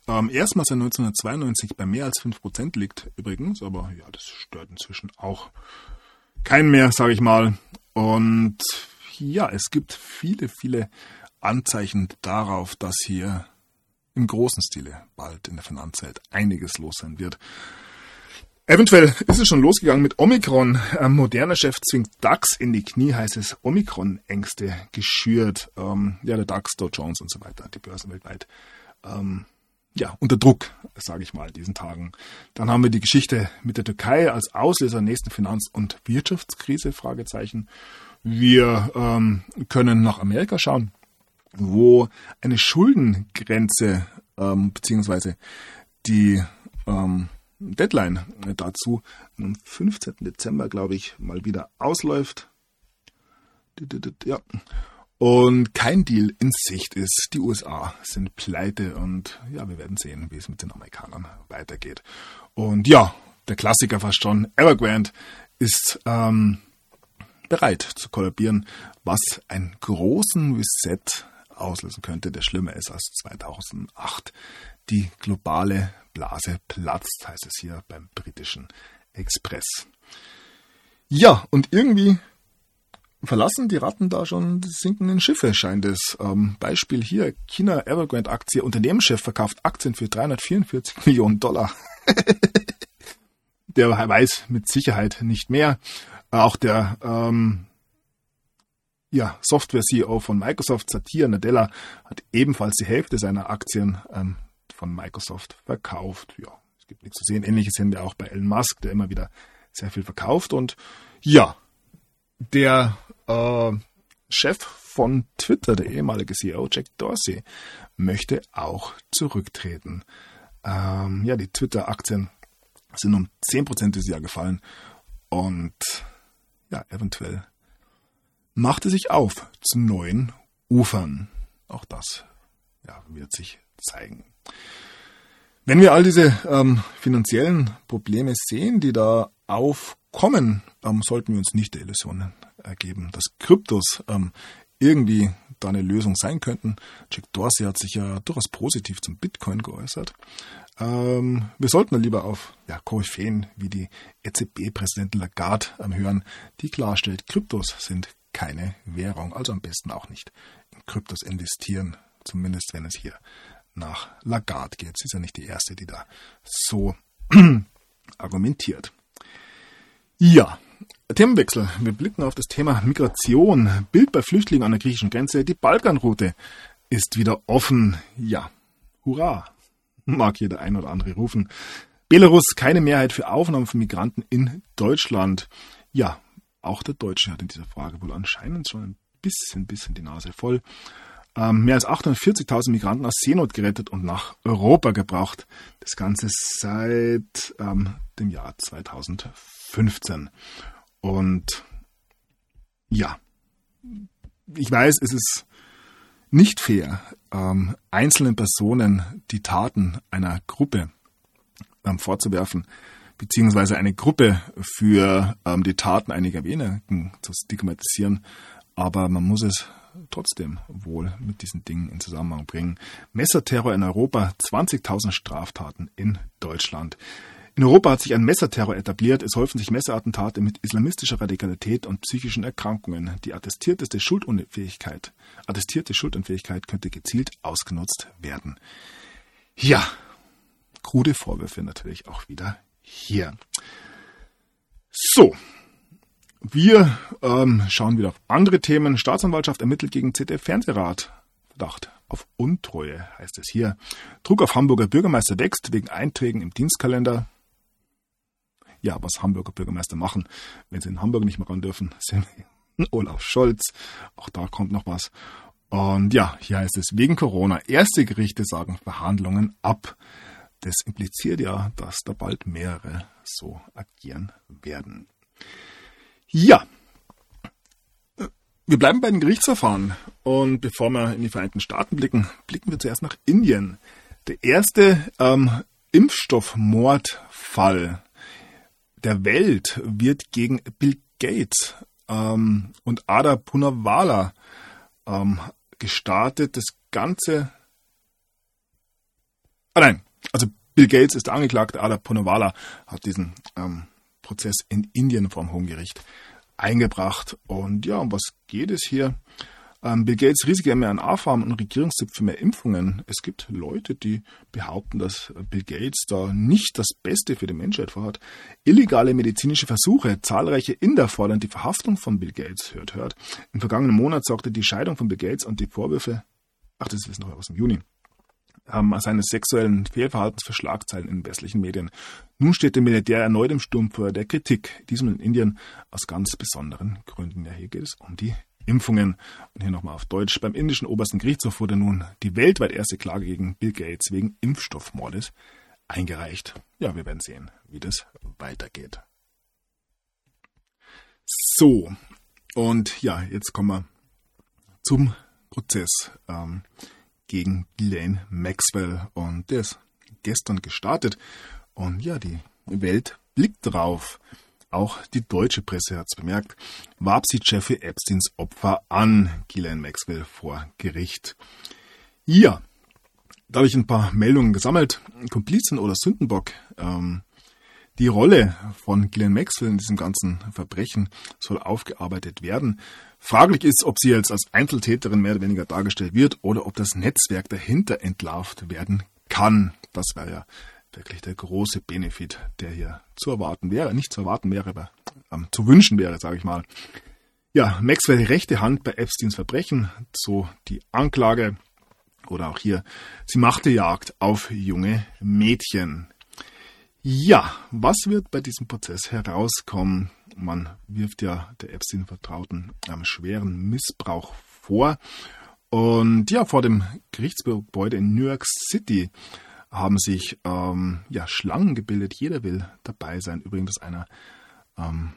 ähm, erstmals seit 1992 bei mehr als 5% liegt übrigens, aber ja, das stört inzwischen auch keinen mehr, sage ich mal. Und ja, es gibt viele, viele Anzeichen darauf, dass hier im großen Stile bald in der Finanzwelt einiges los sein wird. Eventuell ist es schon losgegangen mit Omikron. Ein moderner Chef zwingt DAX in die Knie, heißt es Omikron-Ängste geschürt. Ähm, ja, der DAX, Dow Jones und so weiter, die Börsen weltweit. Ähm, ja, unter Druck, sage ich mal, diesen Tagen. Dann haben wir die Geschichte mit der Türkei als Auslöser der nächsten Finanz- und Wirtschaftskrise, Fragezeichen. Wir ähm, können nach Amerika schauen wo eine Schuldengrenze ähm, beziehungsweise die ähm, Deadline dazu am 15. Dezember, glaube ich, mal wieder ausläuft. Ja. Und kein Deal in Sicht ist. Die USA sind pleite und ja, wir werden sehen, wie es mit den Amerikanern weitergeht. Und ja, der Klassiker fast schon, Evergrande ist ähm, bereit zu kollabieren, was einen großen Reset auslösen könnte, der schlimmer ist als 2008. Die globale Blase platzt, heißt es hier beim britischen Express. Ja, und irgendwie verlassen die Ratten da schon die sinkenden Schiffe, scheint es. Ähm, Beispiel hier, China Evergrande Aktie, Unternehmenschef verkauft Aktien für 344 Millionen Dollar. der weiß mit Sicherheit nicht mehr. Auch der ähm, ja, Software-CEO von Microsoft, Satya Nadella, hat ebenfalls die Hälfte seiner Aktien ähm, von Microsoft verkauft. Ja, es gibt nichts zu sehen. Ähnliches sehen wir auch bei Elon Musk, der immer wieder sehr viel verkauft. Und ja, der äh, Chef von Twitter, der ehemalige CEO Jack Dorsey, möchte auch zurücktreten. Ähm, ja, die Twitter-Aktien sind um 10% dieses Jahr gefallen. Und ja, eventuell machte sich auf zu neuen Ufern. Auch das ja, wird sich zeigen. Wenn wir all diese ähm, finanziellen Probleme sehen, die da aufkommen, ähm, sollten wir uns nicht der Illusion ergeben, dass Kryptos ähm, irgendwie da eine Lösung sein könnten. Jack Dorsey hat sich ja durchaus positiv zum Bitcoin geäußert. Ähm, wir sollten lieber auf ja, Koryphäen wie die EZB-Präsidentin Lagarde ähm, hören, die klarstellt, Kryptos sind keine Währung, also am besten auch nicht in Kryptos investieren, zumindest wenn es hier nach Lagarde geht. Sie ist ja nicht die erste, die da so argumentiert. Ja, Themenwechsel. Wir blicken auf das Thema Migration. Bild bei Flüchtlingen an der griechischen Grenze. Die Balkanroute ist wieder offen. Ja, hurra, mag jeder ein oder andere rufen. Belarus keine Mehrheit für Aufnahme von Migranten in Deutschland. Ja, auch der Deutsche hat in dieser Frage wohl anscheinend schon ein bisschen, bisschen die Nase voll. ähm, mehr als 840.000 Migranten aus Seenot gerettet und nach Europa gebracht. Das Ganze seit ähm, dem Jahr 2015. Und ja, ich weiß, es ist nicht fair, ähm, einzelnen Personen die Taten einer Gruppe ähm, vorzuwerfen, beziehungsweise eine Gruppe für ähm, die Taten einiger wenigen zu stigmatisieren. Aber man muss es trotzdem wohl mit diesen Dingen in Zusammenhang bringen. Messerterror in Europa, 20.000 Straftaten in Deutschland. In Europa hat sich ein Messerterror etabliert. Es häufen sich Messerattentate mit islamistischer Radikalität und psychischen Erkrankungen. Die attestierteste Schuldunfähigkeit, attestierte Schuldunfähigkeit könnte gezielt ausgenutzt werden. Ja, krude Vorwürfe natürlich auch wieder hier. So, wir ähm, schauen wieder auf andere Themen. Staatsanwaltschaft ermittelt gegen ZDF-Fernsehrat. Verdacht auf Untreue heißt es hier. Druck auf Hamburger Bürgermeister wächst wegen Einträgen im Dienstkalender ja, was Hamburger Bürgermeister machen, wenn sie in Hamburg nicht mehr ran dürfen, Olaf Scholz. Auch da kommt noch was. Und ja, hier heißt es wegen Corona. Erste Gerichte sagen Verhandlungen ab. Das impliziert ja, dass da bald mehrere so agieren werden. Ja, wir bleiben bei den Gerichtsverfahren. Und bevor wir in die Vereinigten Staaten blicken, blicken wir zuerst nach Indien. Der erste ähm, Impfstoffmordfall der Welt wird gegen Bill Gates ähm, und Ada Punawala ähm, gestartet. Das Ganze. Ah nein, also Bill Gates ist angeklagt, Ada Punawala hat diesen ähm, Prozess in Indien vom Hohen Gericht eingebracht. Und ja, um was geht es hier? Ähm, Bill Gates riesige mRNA-Farm und Regierungstipp für mehr Impfungen. Es gibt Leute, die behaupten, dass Bill Gates da nicht das Beste für die Menschheit vorhat. Illegale medizinische Versuche. Zahlreiche Inder fordern die Verhaftung von Bill Gates. Hört, hört. Im vergangenen Monat sorgte die Scheidung von Bill Gates und die Vorwürfe, ach, das ist noch aus dem Juni, ähm, seines sexuellen Fehlverhaltens für Schlagzeilen in westlichen Medien. Nun steht der Milliardär erneut im Sturm vor der Kritik, diesem in Indien aus ganz besonderen Gründen. Ja, hier geht es um die Impfungen. Und hier nochmal auf Deutsch. Beim indischen obersten Gerichtshof wurde nun die weltweit erste Klage gegen Bill Gates wegen Impfstoffmordes eingereicht. Ja, wir werden sehen, wie das weitergeht. So, und ja, jetzt kommen wir zum Prozess ähm, gegen Ghislaine Maxwell. Und der ist gestern gestartet. Und ja, die Welt blickt drauf. Auch die deutsche Presse hat es bemerkt, warb sie Jeffrey Epsteins Opfer an, Ghislaine Maxwell vor Gericht. Ja, da habe ich ein paar Meldungen gesammelt. Komplizen oder Sündenbock. Ähm, die Rolle von Ghislaine Maxwell in diesem ganzen Verbrechen soll aufgearbeitet werden. Fraglich ist, ob sie jetzt als Einzeltäterin mehr oder weniger dargestellt wird oder ob das Netzwerk dahinter entlarvt werden kann. Das wäre ja wirklich der große Benefit, der hier zu erwarten wäre. Nicht zu erwarten wäre, aber ähm, zu wünschen wäre, sage ich mal. Ja, Maxwell rechte Hand bei Epsteins Verbrechen, so die Anklage. Oder auch hier, sie machte Jagd auf junge Mädchen. Ja, was wird bei diesem Prozess herauskommen? Man wirft ja der Epstein-Vertrauten einem schweren Missbrauch vor. Und ja, vor dem Gerichtsgebäude in New York City haben sich ähm, ja, Schlangen gebildet. Jeder will dabei sein. Übrigens einer ähm,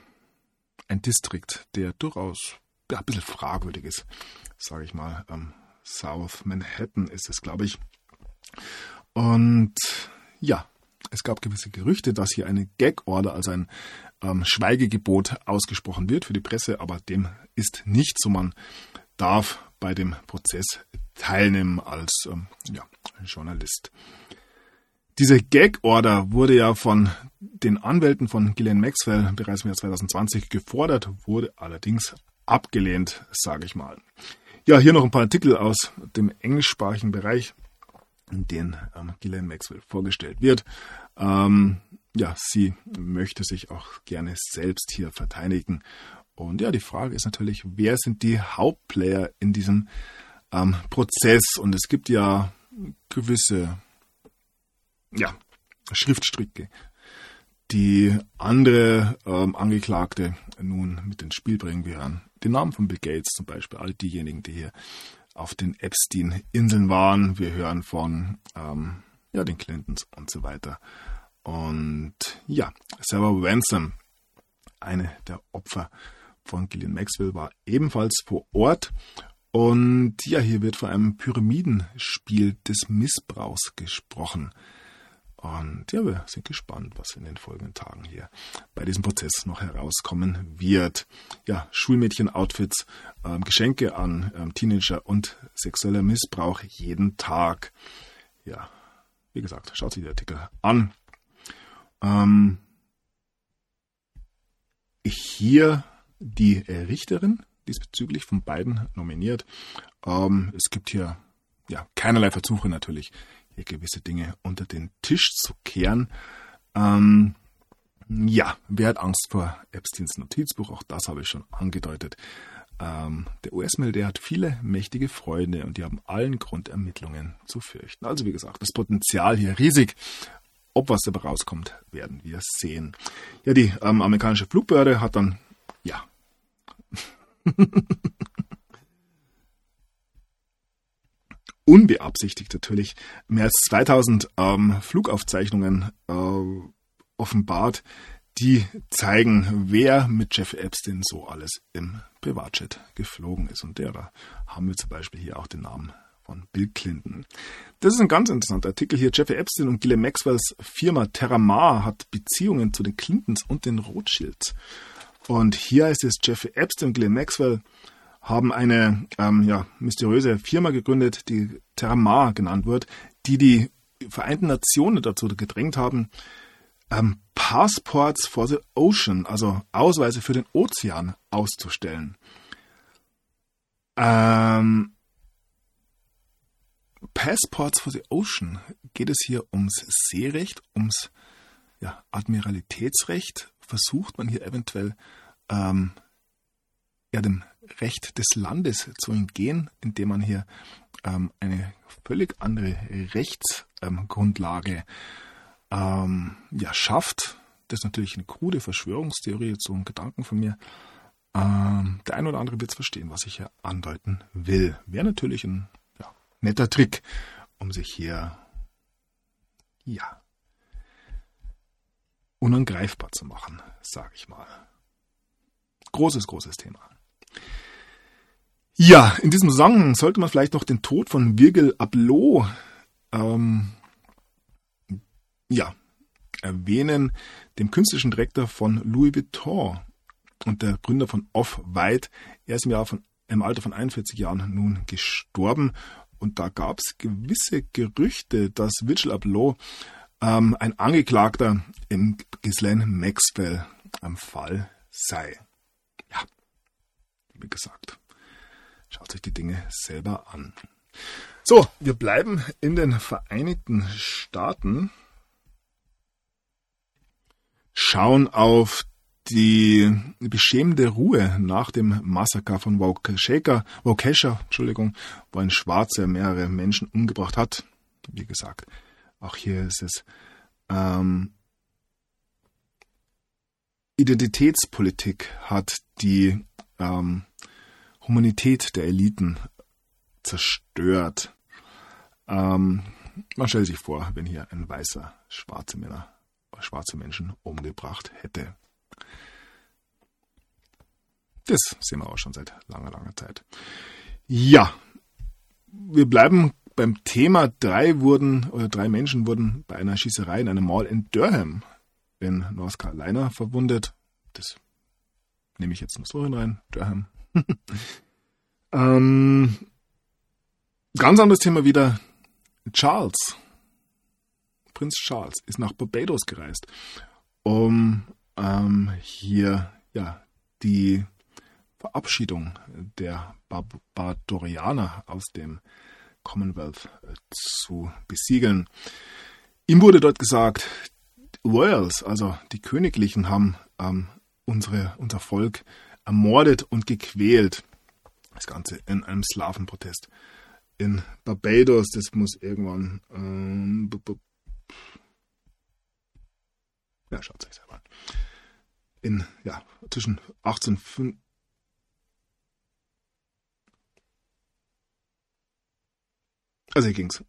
ein Distrikt, der durchaus ja, ein bisschen fragwürdig ist, sage ich mal. Ähm, South Manhattan ist es, glaube ich. Und ja, es gab gewisse Gerüchte, dass hier eine Gag-Order, also ein ähm, Schweigegebot ausgesprochen wird für die Presse, aber dem ist nicht so. Man darf bei dem Prozess teilnehmen als ähm, ja, Journalist. Diese Gag-Order wurde ja von den Anwälten von Ghislaine Maxwell bereits im Jahr 2020 gefordert, wurde allerdings abgelehnt, sage ich mal. Ja, hier noch ein paar Artikel aus dem englischsprachigen Bereich, in denen ähm, Ghislaine Maxwell vorgestellt wird. Ähm, ja, sie möchte sich auch gerne selbst hier verteidigen. Und ja, die Frage ist natürlich, wer sind die Hauptplayer in diesem ähm, Prozess? Und es gibt ja gewisse ja, Schriftstücke, die andere ähm, Angeklagte nun mit ins Spiel bringen werden. Den Namen von Bill Gates zum Beispiel, all diejenigen, die hier auf den Epstein-Inseln waren. Wir hören von ähm, ja, den Clintons und so weiter. Und ja, Sarah Ransom, eine der Opfer von Gillian Maxwell, war ebenfalls vor Ort. Und ja, hier wird von einem Pyramidenspiel des Missbrauchs gesprochen. Und ja, wir sind gespannt, was in den folgenden Tagen hier bei diesem Prozess noch herauskommen wird. Ja, Schulmädchen-Outfits, ähm, Geschenke an ähm, Teenager und sexueller Missbrauch jeden Tag. Ja, wie gesagt, schaut sich der Artikel an. Ähm, hier die Richterin diesbezüglich von beiden nominiert. Ähm, es gibt hier ja keinerlei Versuche natürlich, hier gewisse Dinge unter den Tisch zu kehren. Ähm, ja, wer hat Angst vor Epsteins Notizbuch? Auch das habe ich schon angedeutet. Ähm, der US-Militär hat viele mächtige Freunde und die haben allen Grund, Ermittlungen zu fürchten. Also wie gesagt, das Potenzial hier riesig. Ob was dabei rauskommt, werden wir sehen. Ja, die ähm, amerikanische Flugbehörde hat dann, ja, unbeabsichtigt natürlich mehr als 2000 ähm, Flugaufzeichnungen äh, offenbart, die zeigen, wer mit Jeff Epstein so alles im Privatjet geflogen ist. Und derer haben wir zum Beispiel hier auch den Namen von Bill Clinton. Das ist ein ganz interessanter Artikel hier. Jeffrey Epstein und Ghislaine Maxwells Firma Terramar hat Beziehungen zu den Clintons und den Rothschilds. Und hier heißt es, Jeffrey Epstein und Ghislaine Maxwell haben eine ähm, ja, mysteriöse Firma gegründet, die Terramar genannt wird, die die Vereinten Nationen dazu gedrängt haben, ähm, Passports for the Ocean, also Ausweise für den Ozean auszustellen. Ähm, Passports for the Ocean geht es hier ums Seerecht, ums ja, Admiralitätsrecht. Versucht man hier eventuell ähm, ja, dem Recht des Landes zu entgehen, indem man hier ähm, eine völlig andere Rechtsgrundlage ähm, ja, schafft. Das ist natürlich eine krude Verschwörungstheorie, so ein Gedanken von mir. Ähm, der eine oder andere wird es verstehen, was ich hier andeuten will. Wäre natürlich ein ja, netter Trick, um sich hier ja unangreifbar zu machen, sage ich mal. Großes, großes Thema. Ja, in diesem Zusammenhang sollte man vielleicht noch den Tod von Virgil Abloh ähm, ja, erwähnen, dem künstlerischen Direktor von Louis Vuitton und der Gründer von Off-White. Er ist im, Jahr von, im Alter von 41 Jahren nun gestorben und da gab es gewisse Gerüchte, dass Virgil Abloh ähm, ein Angeklagter im Ghislaine Maxwell am Fall sei. Ja, wie gesagt. Schaut sich die Dinge selber an. So, wir bleiben in den Vereinigten Staaten. Schauen auf die beschämende Ruhe nach dem Massaker von Waukesha, Entschuldigung, wo ein Schwarzer mehrere Menschen umgebracht hat. Wie gesagt, auch hier ist es ähm, Identitätspolitik hat die ähm, Humanität der Eliten zerstört. Ähm, man stellt sich vor, wenn hier ein weißer schwarze Männer, schwarze Menschen umgebracht hätte. Das sehen wir auch schon seit langer, langer Zeit. Ja, wir bleiben beim Thema. Drei wurden oder drei Menschen wurden bei einer Schießerei in einem Mall in Durham in North Carolina verwundet. Das nehme ich jetzt nur so hinein. Durham, ähm, ganz anderes Thema wieder. Charles, Prinz Charles, ist nach Barbados gereist, um ähm, hier ja die Verabschiedung der Barbadorianer aus dem Commonwealth äh, zu besiegeln. Ihm wurde dort gesagt, Royals, also die Königlichen, haben ähm, unsere, unser Volk ermordet und gequält. Das Ganze in einem Slavenprotest in Barbados. Das muss irgendwann. Ähm, ja, schaut euch selber an. In, ja, zwischen 1805. Also hier ging es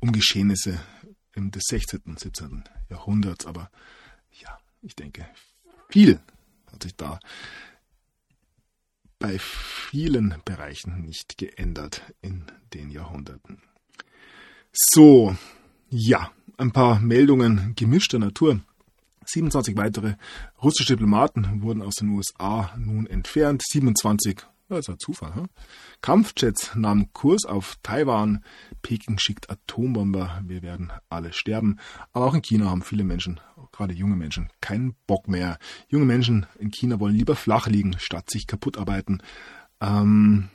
um Geschehnisse im des 16. und 17. Jahrhunderts, aber ja, ich denke, viel hat sich da bei vielen Bereichen nicht geändert in den Jahrhunderten. So, ja, ein paar Meldungen gemischter Natur. 27 weitere russische Diplomaten wurden aus den USA nun entfernt. 27, das ist ein Zufall. Hm? Kampfjets nahmen Kurs auf Taiwan. Peking schickt Atombomber. Wir werden alle sterben. Aber auch in China haben viele Menschen, gerade junge Menschen, keinen Bock mehr. Junge Menschen in China wollen lieber flach liegen, statt sich kaputt arbeiten. Ähm,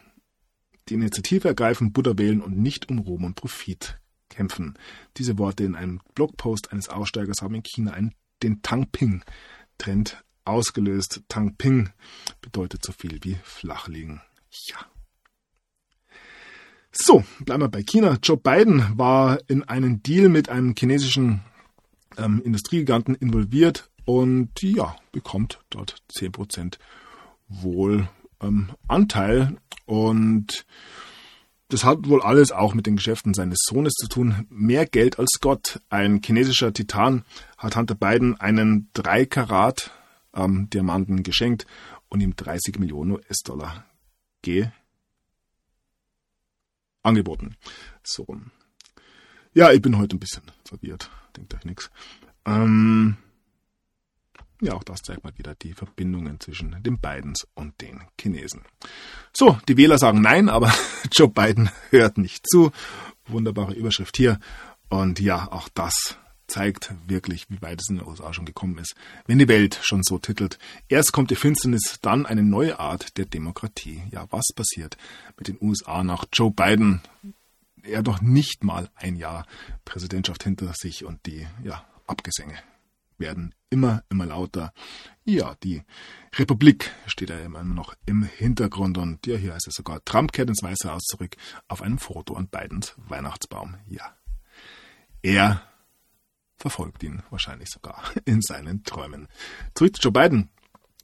die Initiative ergreifen, Buddha wählen und nicht um Ruhm und Profit kämpfen. Diese Worte in einem Blogpost eines Aussteigers haben in China einen, den Tangping-Trend ausgelöst. Tangping bedeutet so viel wie flachliegen. Ja. So, bleiben wir bei China. Joe Biden war in einen Deal mit einem chinesischen ähm, Industriegiganten involviert und ja, bekommt dort 10% wohl ähm, Anteil und das hat wohl alles auch mit den Geschäften seines Sohnes zu tun. Mehr Geld als Gott. Ein chinesischer Titan hat Hunter Biden einen 3 Karat ähm, Diamanten geschenkt und ihm 30 Millionen US-Dollar angeboten. So rum. Ja, ich bin heute ein bisschen verwirrt. Denkt euch nichts. Ähm, ja, auch das zeigt mal wieder die Verbindungen zwischen den Bidens und den Chinesen. So, die Wähler sagen nein, aber Joe Biden hört nicht zu. Wunderbare Überschrift hier. Und ja, auch das zeigt wirklich, wie weit es in den USA schon gekommen ist. Wenn die Welt schon so titelt, erst kommt die Finsternis, dann eine neue Art der Demokratie. Ja, was passiert mit den USA nach Joe Biden? Er doch nicht mal ein Jahr Präsidentschaft hinter sich und die ja, Abgesänge werden immer, immer lauter. Ja, die Republik steht ja immer noch im Hintergrund und ja, hier heißt es sogar, Trump kehrt ins Weiße Haus zurück auf einem Foto an Bidens Weihnachtsbaum. Ja. Er verfolgt ihn wahrscheinlich sogar in seinen Träumen. Zurück zu Joe Biden.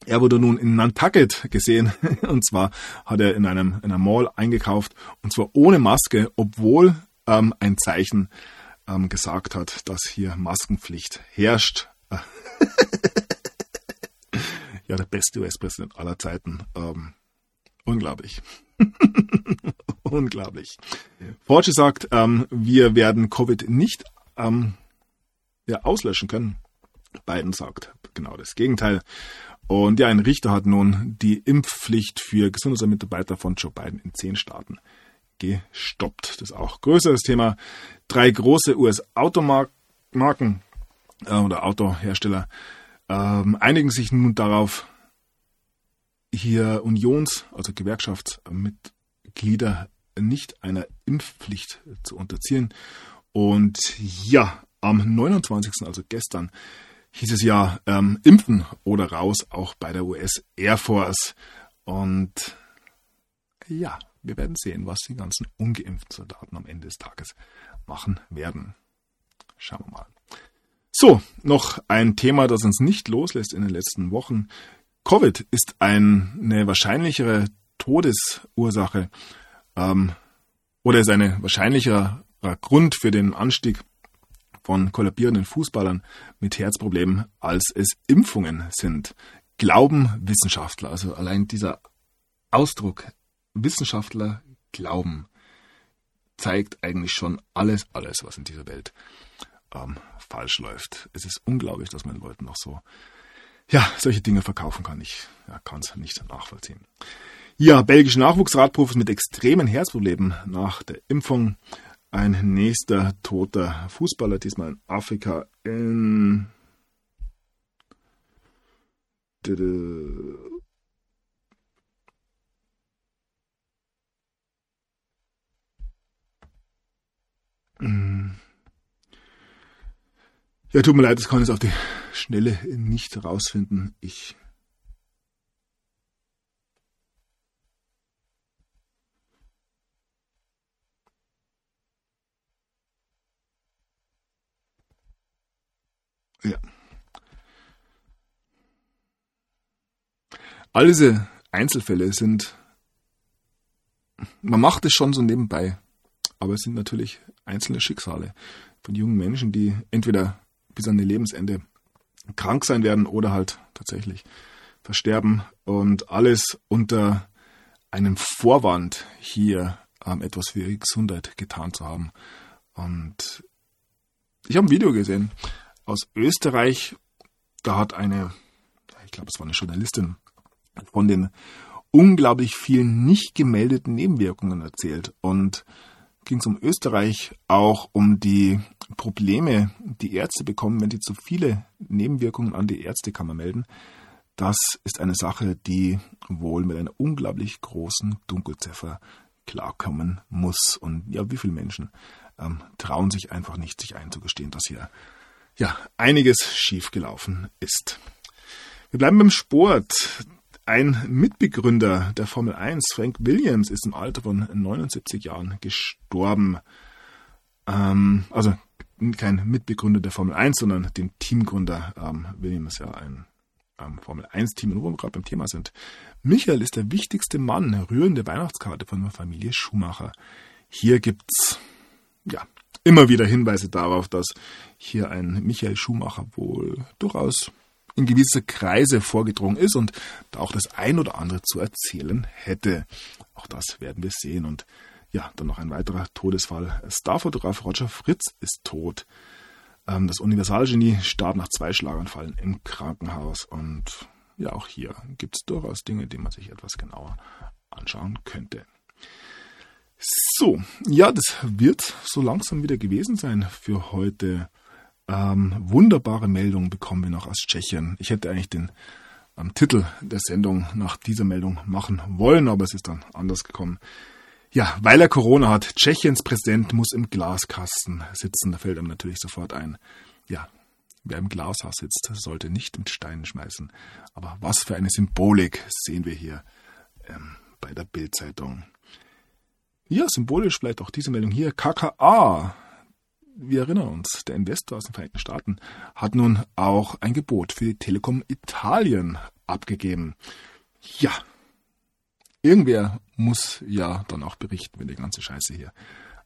Er wurde nun in Nantucket gesehen und zwar hat er in einem in einer Mall eingekauft und zwar ohne Maske, obwohl ähm, ein Zeichen ähm, gesagt hat, dass hier Maskenpflicht herrscht. Ja, der beste US-Präsident aller Zeiten. Ähm, unglaublich. unglaublich. Forge sagt, ähm, wir werden Covid nicht ähm, ja, auslöschen können. Biden sagt genau das Gegenteil. Und ja, ein Richter hat nun die Impfpflicht für Gesundheitsmitarbeiter von Joe Biden in zehn Staaten gestoppt. Das ist auch größeres Thema. Drei große US-Automarken äh, oder Autohersteller ähm, einigen sich nun darauf, hier Unions-, also Gewerkschaftsmitglieder nicht einer Impfpflicht zu unterziehen. Und ja, am 29., also gestern, hieß es ja ähm, Impfen oder raus, auch bei der US Air Force. Und ja, wir werden sehen, was die ganzen ungeimpften Soldaten am Ende des Tages machen werden. Schauen wir mal. So, noch ein Thema, das uns nicht loslässt in den letzten Wochen. Covid ist eine wahrscheinlichere Todesursache ähm, oder ist ein wahrscheinlicherer Grund für den Anstieg von kollabierenden Fußballern mit Herzproblemen, als es Impfungen sind. Glauben Wissenschaftler, also allein dieser Ausdruck Wissenschaftler glauben, zeigt eigentlich schon alles, alles, was in dieser Welt ähm, falsch läuft. Es ist unglaublich, dass man Leuten noch so, ja, solche Dinge verkaufen kann. Ich ja, kann es nicht nachvollziehen. Ja, belgische Nachwuchsradprofis mit extremen Herzproblemen nach der Impfung ein nächster toter Fußballer, diesmal in Afrika, in Ja, tut mir leid, das kann ich auf die Schnelle nicht rausfinden. Ich Ja. All diese Einzelfälle sind, man macht es schon so nebenbei, aber es sind natürlich einzelne Schicksale von jungen Menschen, die entweder bis an ihr Lebensende krank sein werden oder halt tatsächlich versterben und alles unter einem Vorwand hier ähm, etwas für ihre Gesundheit getan zu haben. Und ich habe ein Video gesehen aus Österreich, da hat eine, ich glaube es war eine Journalistin, von den unglaublich vielen nicht gemeldeten Nebenwirkungen erzählt. Und ging es um Österreich auch um die Probleme, die Ärzte bekommen, wenn sie zu viele Nebenwirkungen an die Ärztekammer melden. Das ist eine Sache, die wohl mit einer unglaublich großen Dunkelziffer klarkommen muss. Und ja, wie viele Menschen ähm, trauen sich einfach nicht, sich einzugestehen, dass hier ja einiges schiefgelaufen ist. Wir bleiben beim Sport. Ein Mitbegründer der Formel 1, Frank Williams, ist im Alter von 79 Jahren gestorben. Ähm, also kein Mitbegründer der Formel 1, sondern dem Teamgründer. Ähm, Williams ja ein ähm, Formel 1-Team, wo wir gerade beim Thema sind. Michael ist der wichtigste Mann, rührende Weihnachtskarte von der Familie Schumacher. Hier gibt's ja immer wieder Hinweise darauf, dass hier ein Michael Schumacher wohl durchaus in gewisse Kreise vorgedrungen ist und da auch das ein oder andere zu erzählen hätte. Auch das werden wir sehen. Und ja, dann noch ein weiterer Todesfall. Starfotograf Roger Fritz ist tot. Ähm, das Universalgenie starb nach zwei Schlaganfallen im Krankenhaus. Und ja, auch hier gibt es durchaus Dinge, die man sich etwas genauer anschauen könnte. So, ja, das wird so langsam wieder gewesen sein für heute. Ähm, wunderbare Meldungen bekommen wir noch aus Tschechien. Ich hätte eigentlich den ähm, Titel der Sendung nach dieser Meldung machen wollen, aber es ist dann anders gekommen. Ja, weil er Corona hat, Tschechiens Präsident muss im Glaskasten sitzen. Da fällt einem natürlich sofort ein. Ja, wer im Glashaus sitzt, sollte nicht mit Steinen schmeißen. Aber was für eine Symbolik sehen wir hier ähm, bei der Bildzeitung. Ja, symbolisch vielleicht auch diese Meldung hier. KKA wir erinnern uns, der Investor aus den Vereinigten Staaten hat nun auch ein Gebot für die Telekom Italien abgegeben. Ja, irgendwer muss ja dann auch berichten, wenn die ganze Scheiße hier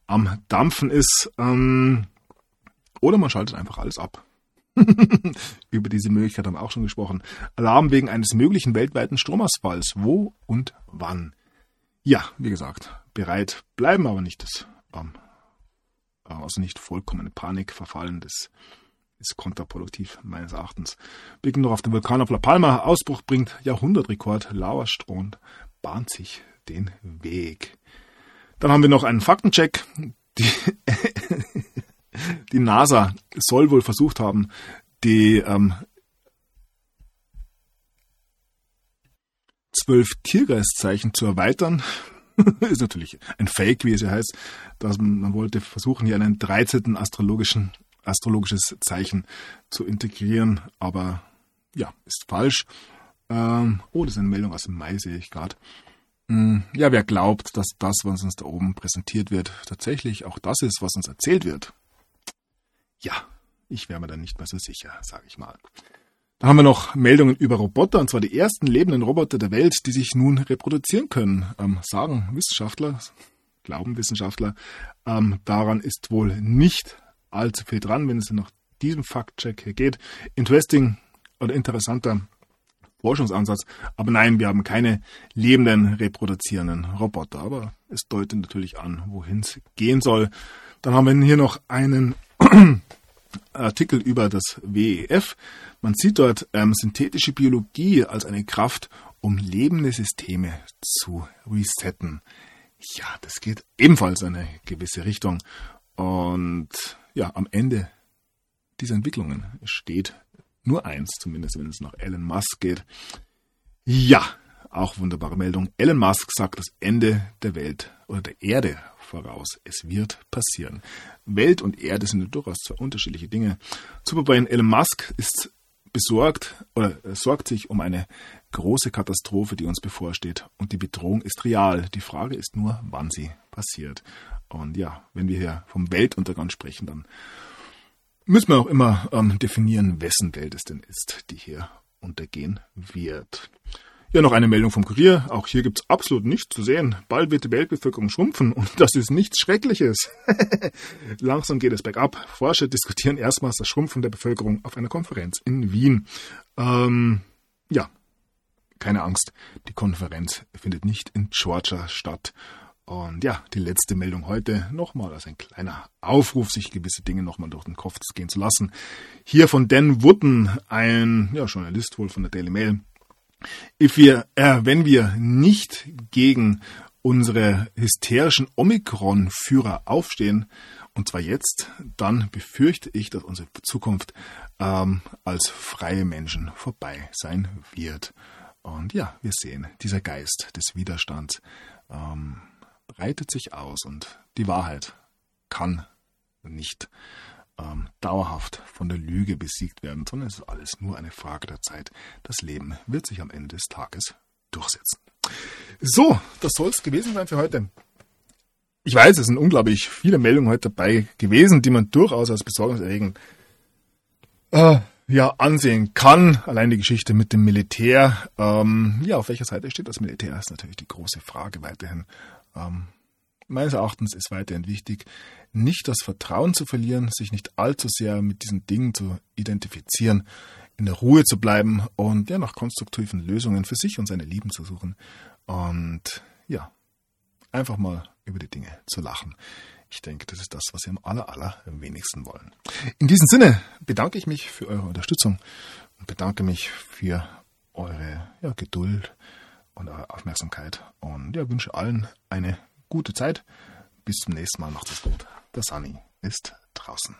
am Dampfen ist. Ähm, oder man schaltet einfach alles ab. Über diese Möglichkeit haben wir auch schon gesprochen. Alarm wegen eines möglichen weltweiten Stromausfalls. Wo und wann? Ja, wie gesagt, bereit bleiben, aber nicht das ähm, also nicht vollkommene Panik verfallen. Das ist kontraproduktiv meines Erachtens. Blicken noch auf den Vulkan auf La Palma. Ausbruch bringt Jahrhundertrekord. Lavastrond bahnt sich den Weg. Dann haben wir noch einen Faktencheck. Die, die NASA soll wohl versucht haben, die ähm, zwölf Tiergeistzeichen zu erweitern. ist natürlich ein Fake, wie es ja heißt, dass man, man wollte versuchen, hier einen 13. astrologischen, astrologisches Zeichen zu integrieren, aber ja, ist falsch. Ähm, oh, das ist eine Meldung aus dem Mai, sehe ich gerade. Hm, ja, wer glaubt, dass das, was uns da oben präsentiert wird, tatsächlich auch das ist, was uns erzählt wird? Ja, ich wäre mir da nicht mehr so sicher, sage ich mal. Da haben wir noch Meldungen über Roboter, und zwar die ersten lebenden Roboter der Welt, die sich nun reproduzieren können, ähm, sagen Wissenschaftler, glauben Wissenschaftler. Ähm, daran ist wohl nicht allzu viel dran, wenn es nach diesem Faktcheck hier geht. Interesting oder interessanter Forschungsansatz. Aber nein, wir haben keine lebenden reproduzierenden Roboter. Aber es deutet natürlich an, wohin es gehen soll. Dann haben wir hier noch einen Artikel über das WEF. Man sieht dort ähm, synthetische Biologie als eine Kraft, um lebende Systeme zu resetten. Ja, das geht ebenfalls in eine gewisse Richtung. Und ja, am Ende dieser Entwicklungen steht nur eins, zumindest wenn es nach Elon Musk geht. Ja, auch wunderbare Meldung. Elon Musk sagt das Ende der Welt oder der Erde voraus. Es wird passieren. Welt und Erde sind durchaus zwei unterschiedliche Dinge. Superbrain Elon Musk ist besorgt oder sorgt sich um eine große Katastrophe, die uns bevorsteht. Und die Bedrohung ist real. Die Frage ist nur, wann sie passiert. Und ja, wenn wir hier vom Weltuntergang sprechen, dann müssen wir auch immer ähm, definieren, wessen Welt es denn ist, die hier untergehen wird. Ja, noch eine Meldung vom Kurier. Auch hier gibt's absolut nichts zu sehen. Bald wird die Weltbevölkerung schrumpfen und das ist nichts Schreckliches. Langsam geht es bergab. Forscher diskutieren erstmals das Schrumpfen der Bevölkerung auf einer Konferenz in Wien. Ähm, ja, keine Angst. Die Konferenz findet nicht in Georgia statt. Und ja, die letzte Meldung heute nochmal als ein kleiner Aufruf, sich gewisse Dinge nochmal durch den Kopf gehen zu lassen. Hier von Dan Wooden, ein ja, Journalist wohl von der Daily Mail. If wir, äh, wenn wir nicht gegen unsere hysterischen Omikron-Führer aufstehen, und zwar jetzt, dann befürchte ich, dass unsere Zukunft ähm, als freie Menschen vorbei sein wird. Und ja, wir sehen, dieser Geist des Widerstands ähm, breitet sich aus und die Wahrheit kann nicht ähm, dauerhaft von der Lüge besiegt werden, sondern es ist alles nur eine Frage der Zeit. Das Leben wird sich am Ende des Tages durchsetzen. So, das soll es gewesen sein für heute. Ich weiß, es sind unglaublich viele Meldungen heute dabei gewesen, die man durchaus als besorgniserregend äh, ja, ansehen kann. Allein die Geschichte mit dem Militär. Ähm, ja, auf welcher Seite steht das Militär, ist natürlich die große Frage weiterhin. Ähm, meines Erachtens ist weiterhin wichtig, nicht das Vertrauen zu verlieren, sich nicht allzu sehr mit diesen Dingen zu identifizieren, in der Ruhe zu bleiben und ja nach konstruktiven Lösungen für sich und seine Lieben zu suchen und ja, einfach mal über die Dinge zu lachen. Ich denke, das ist das, was Sie am aller, aller wenigsten wollen. In diesem Sinne bedanke ich mich für eure Unterstützung und bedanke mich für eure ja, Geduld und eure Aufmerksamkeit. Und ja, wünsche allen eine gute Zeit. Bis zum nächsten Mal. Macht es gut. Der Sunny ist draußen.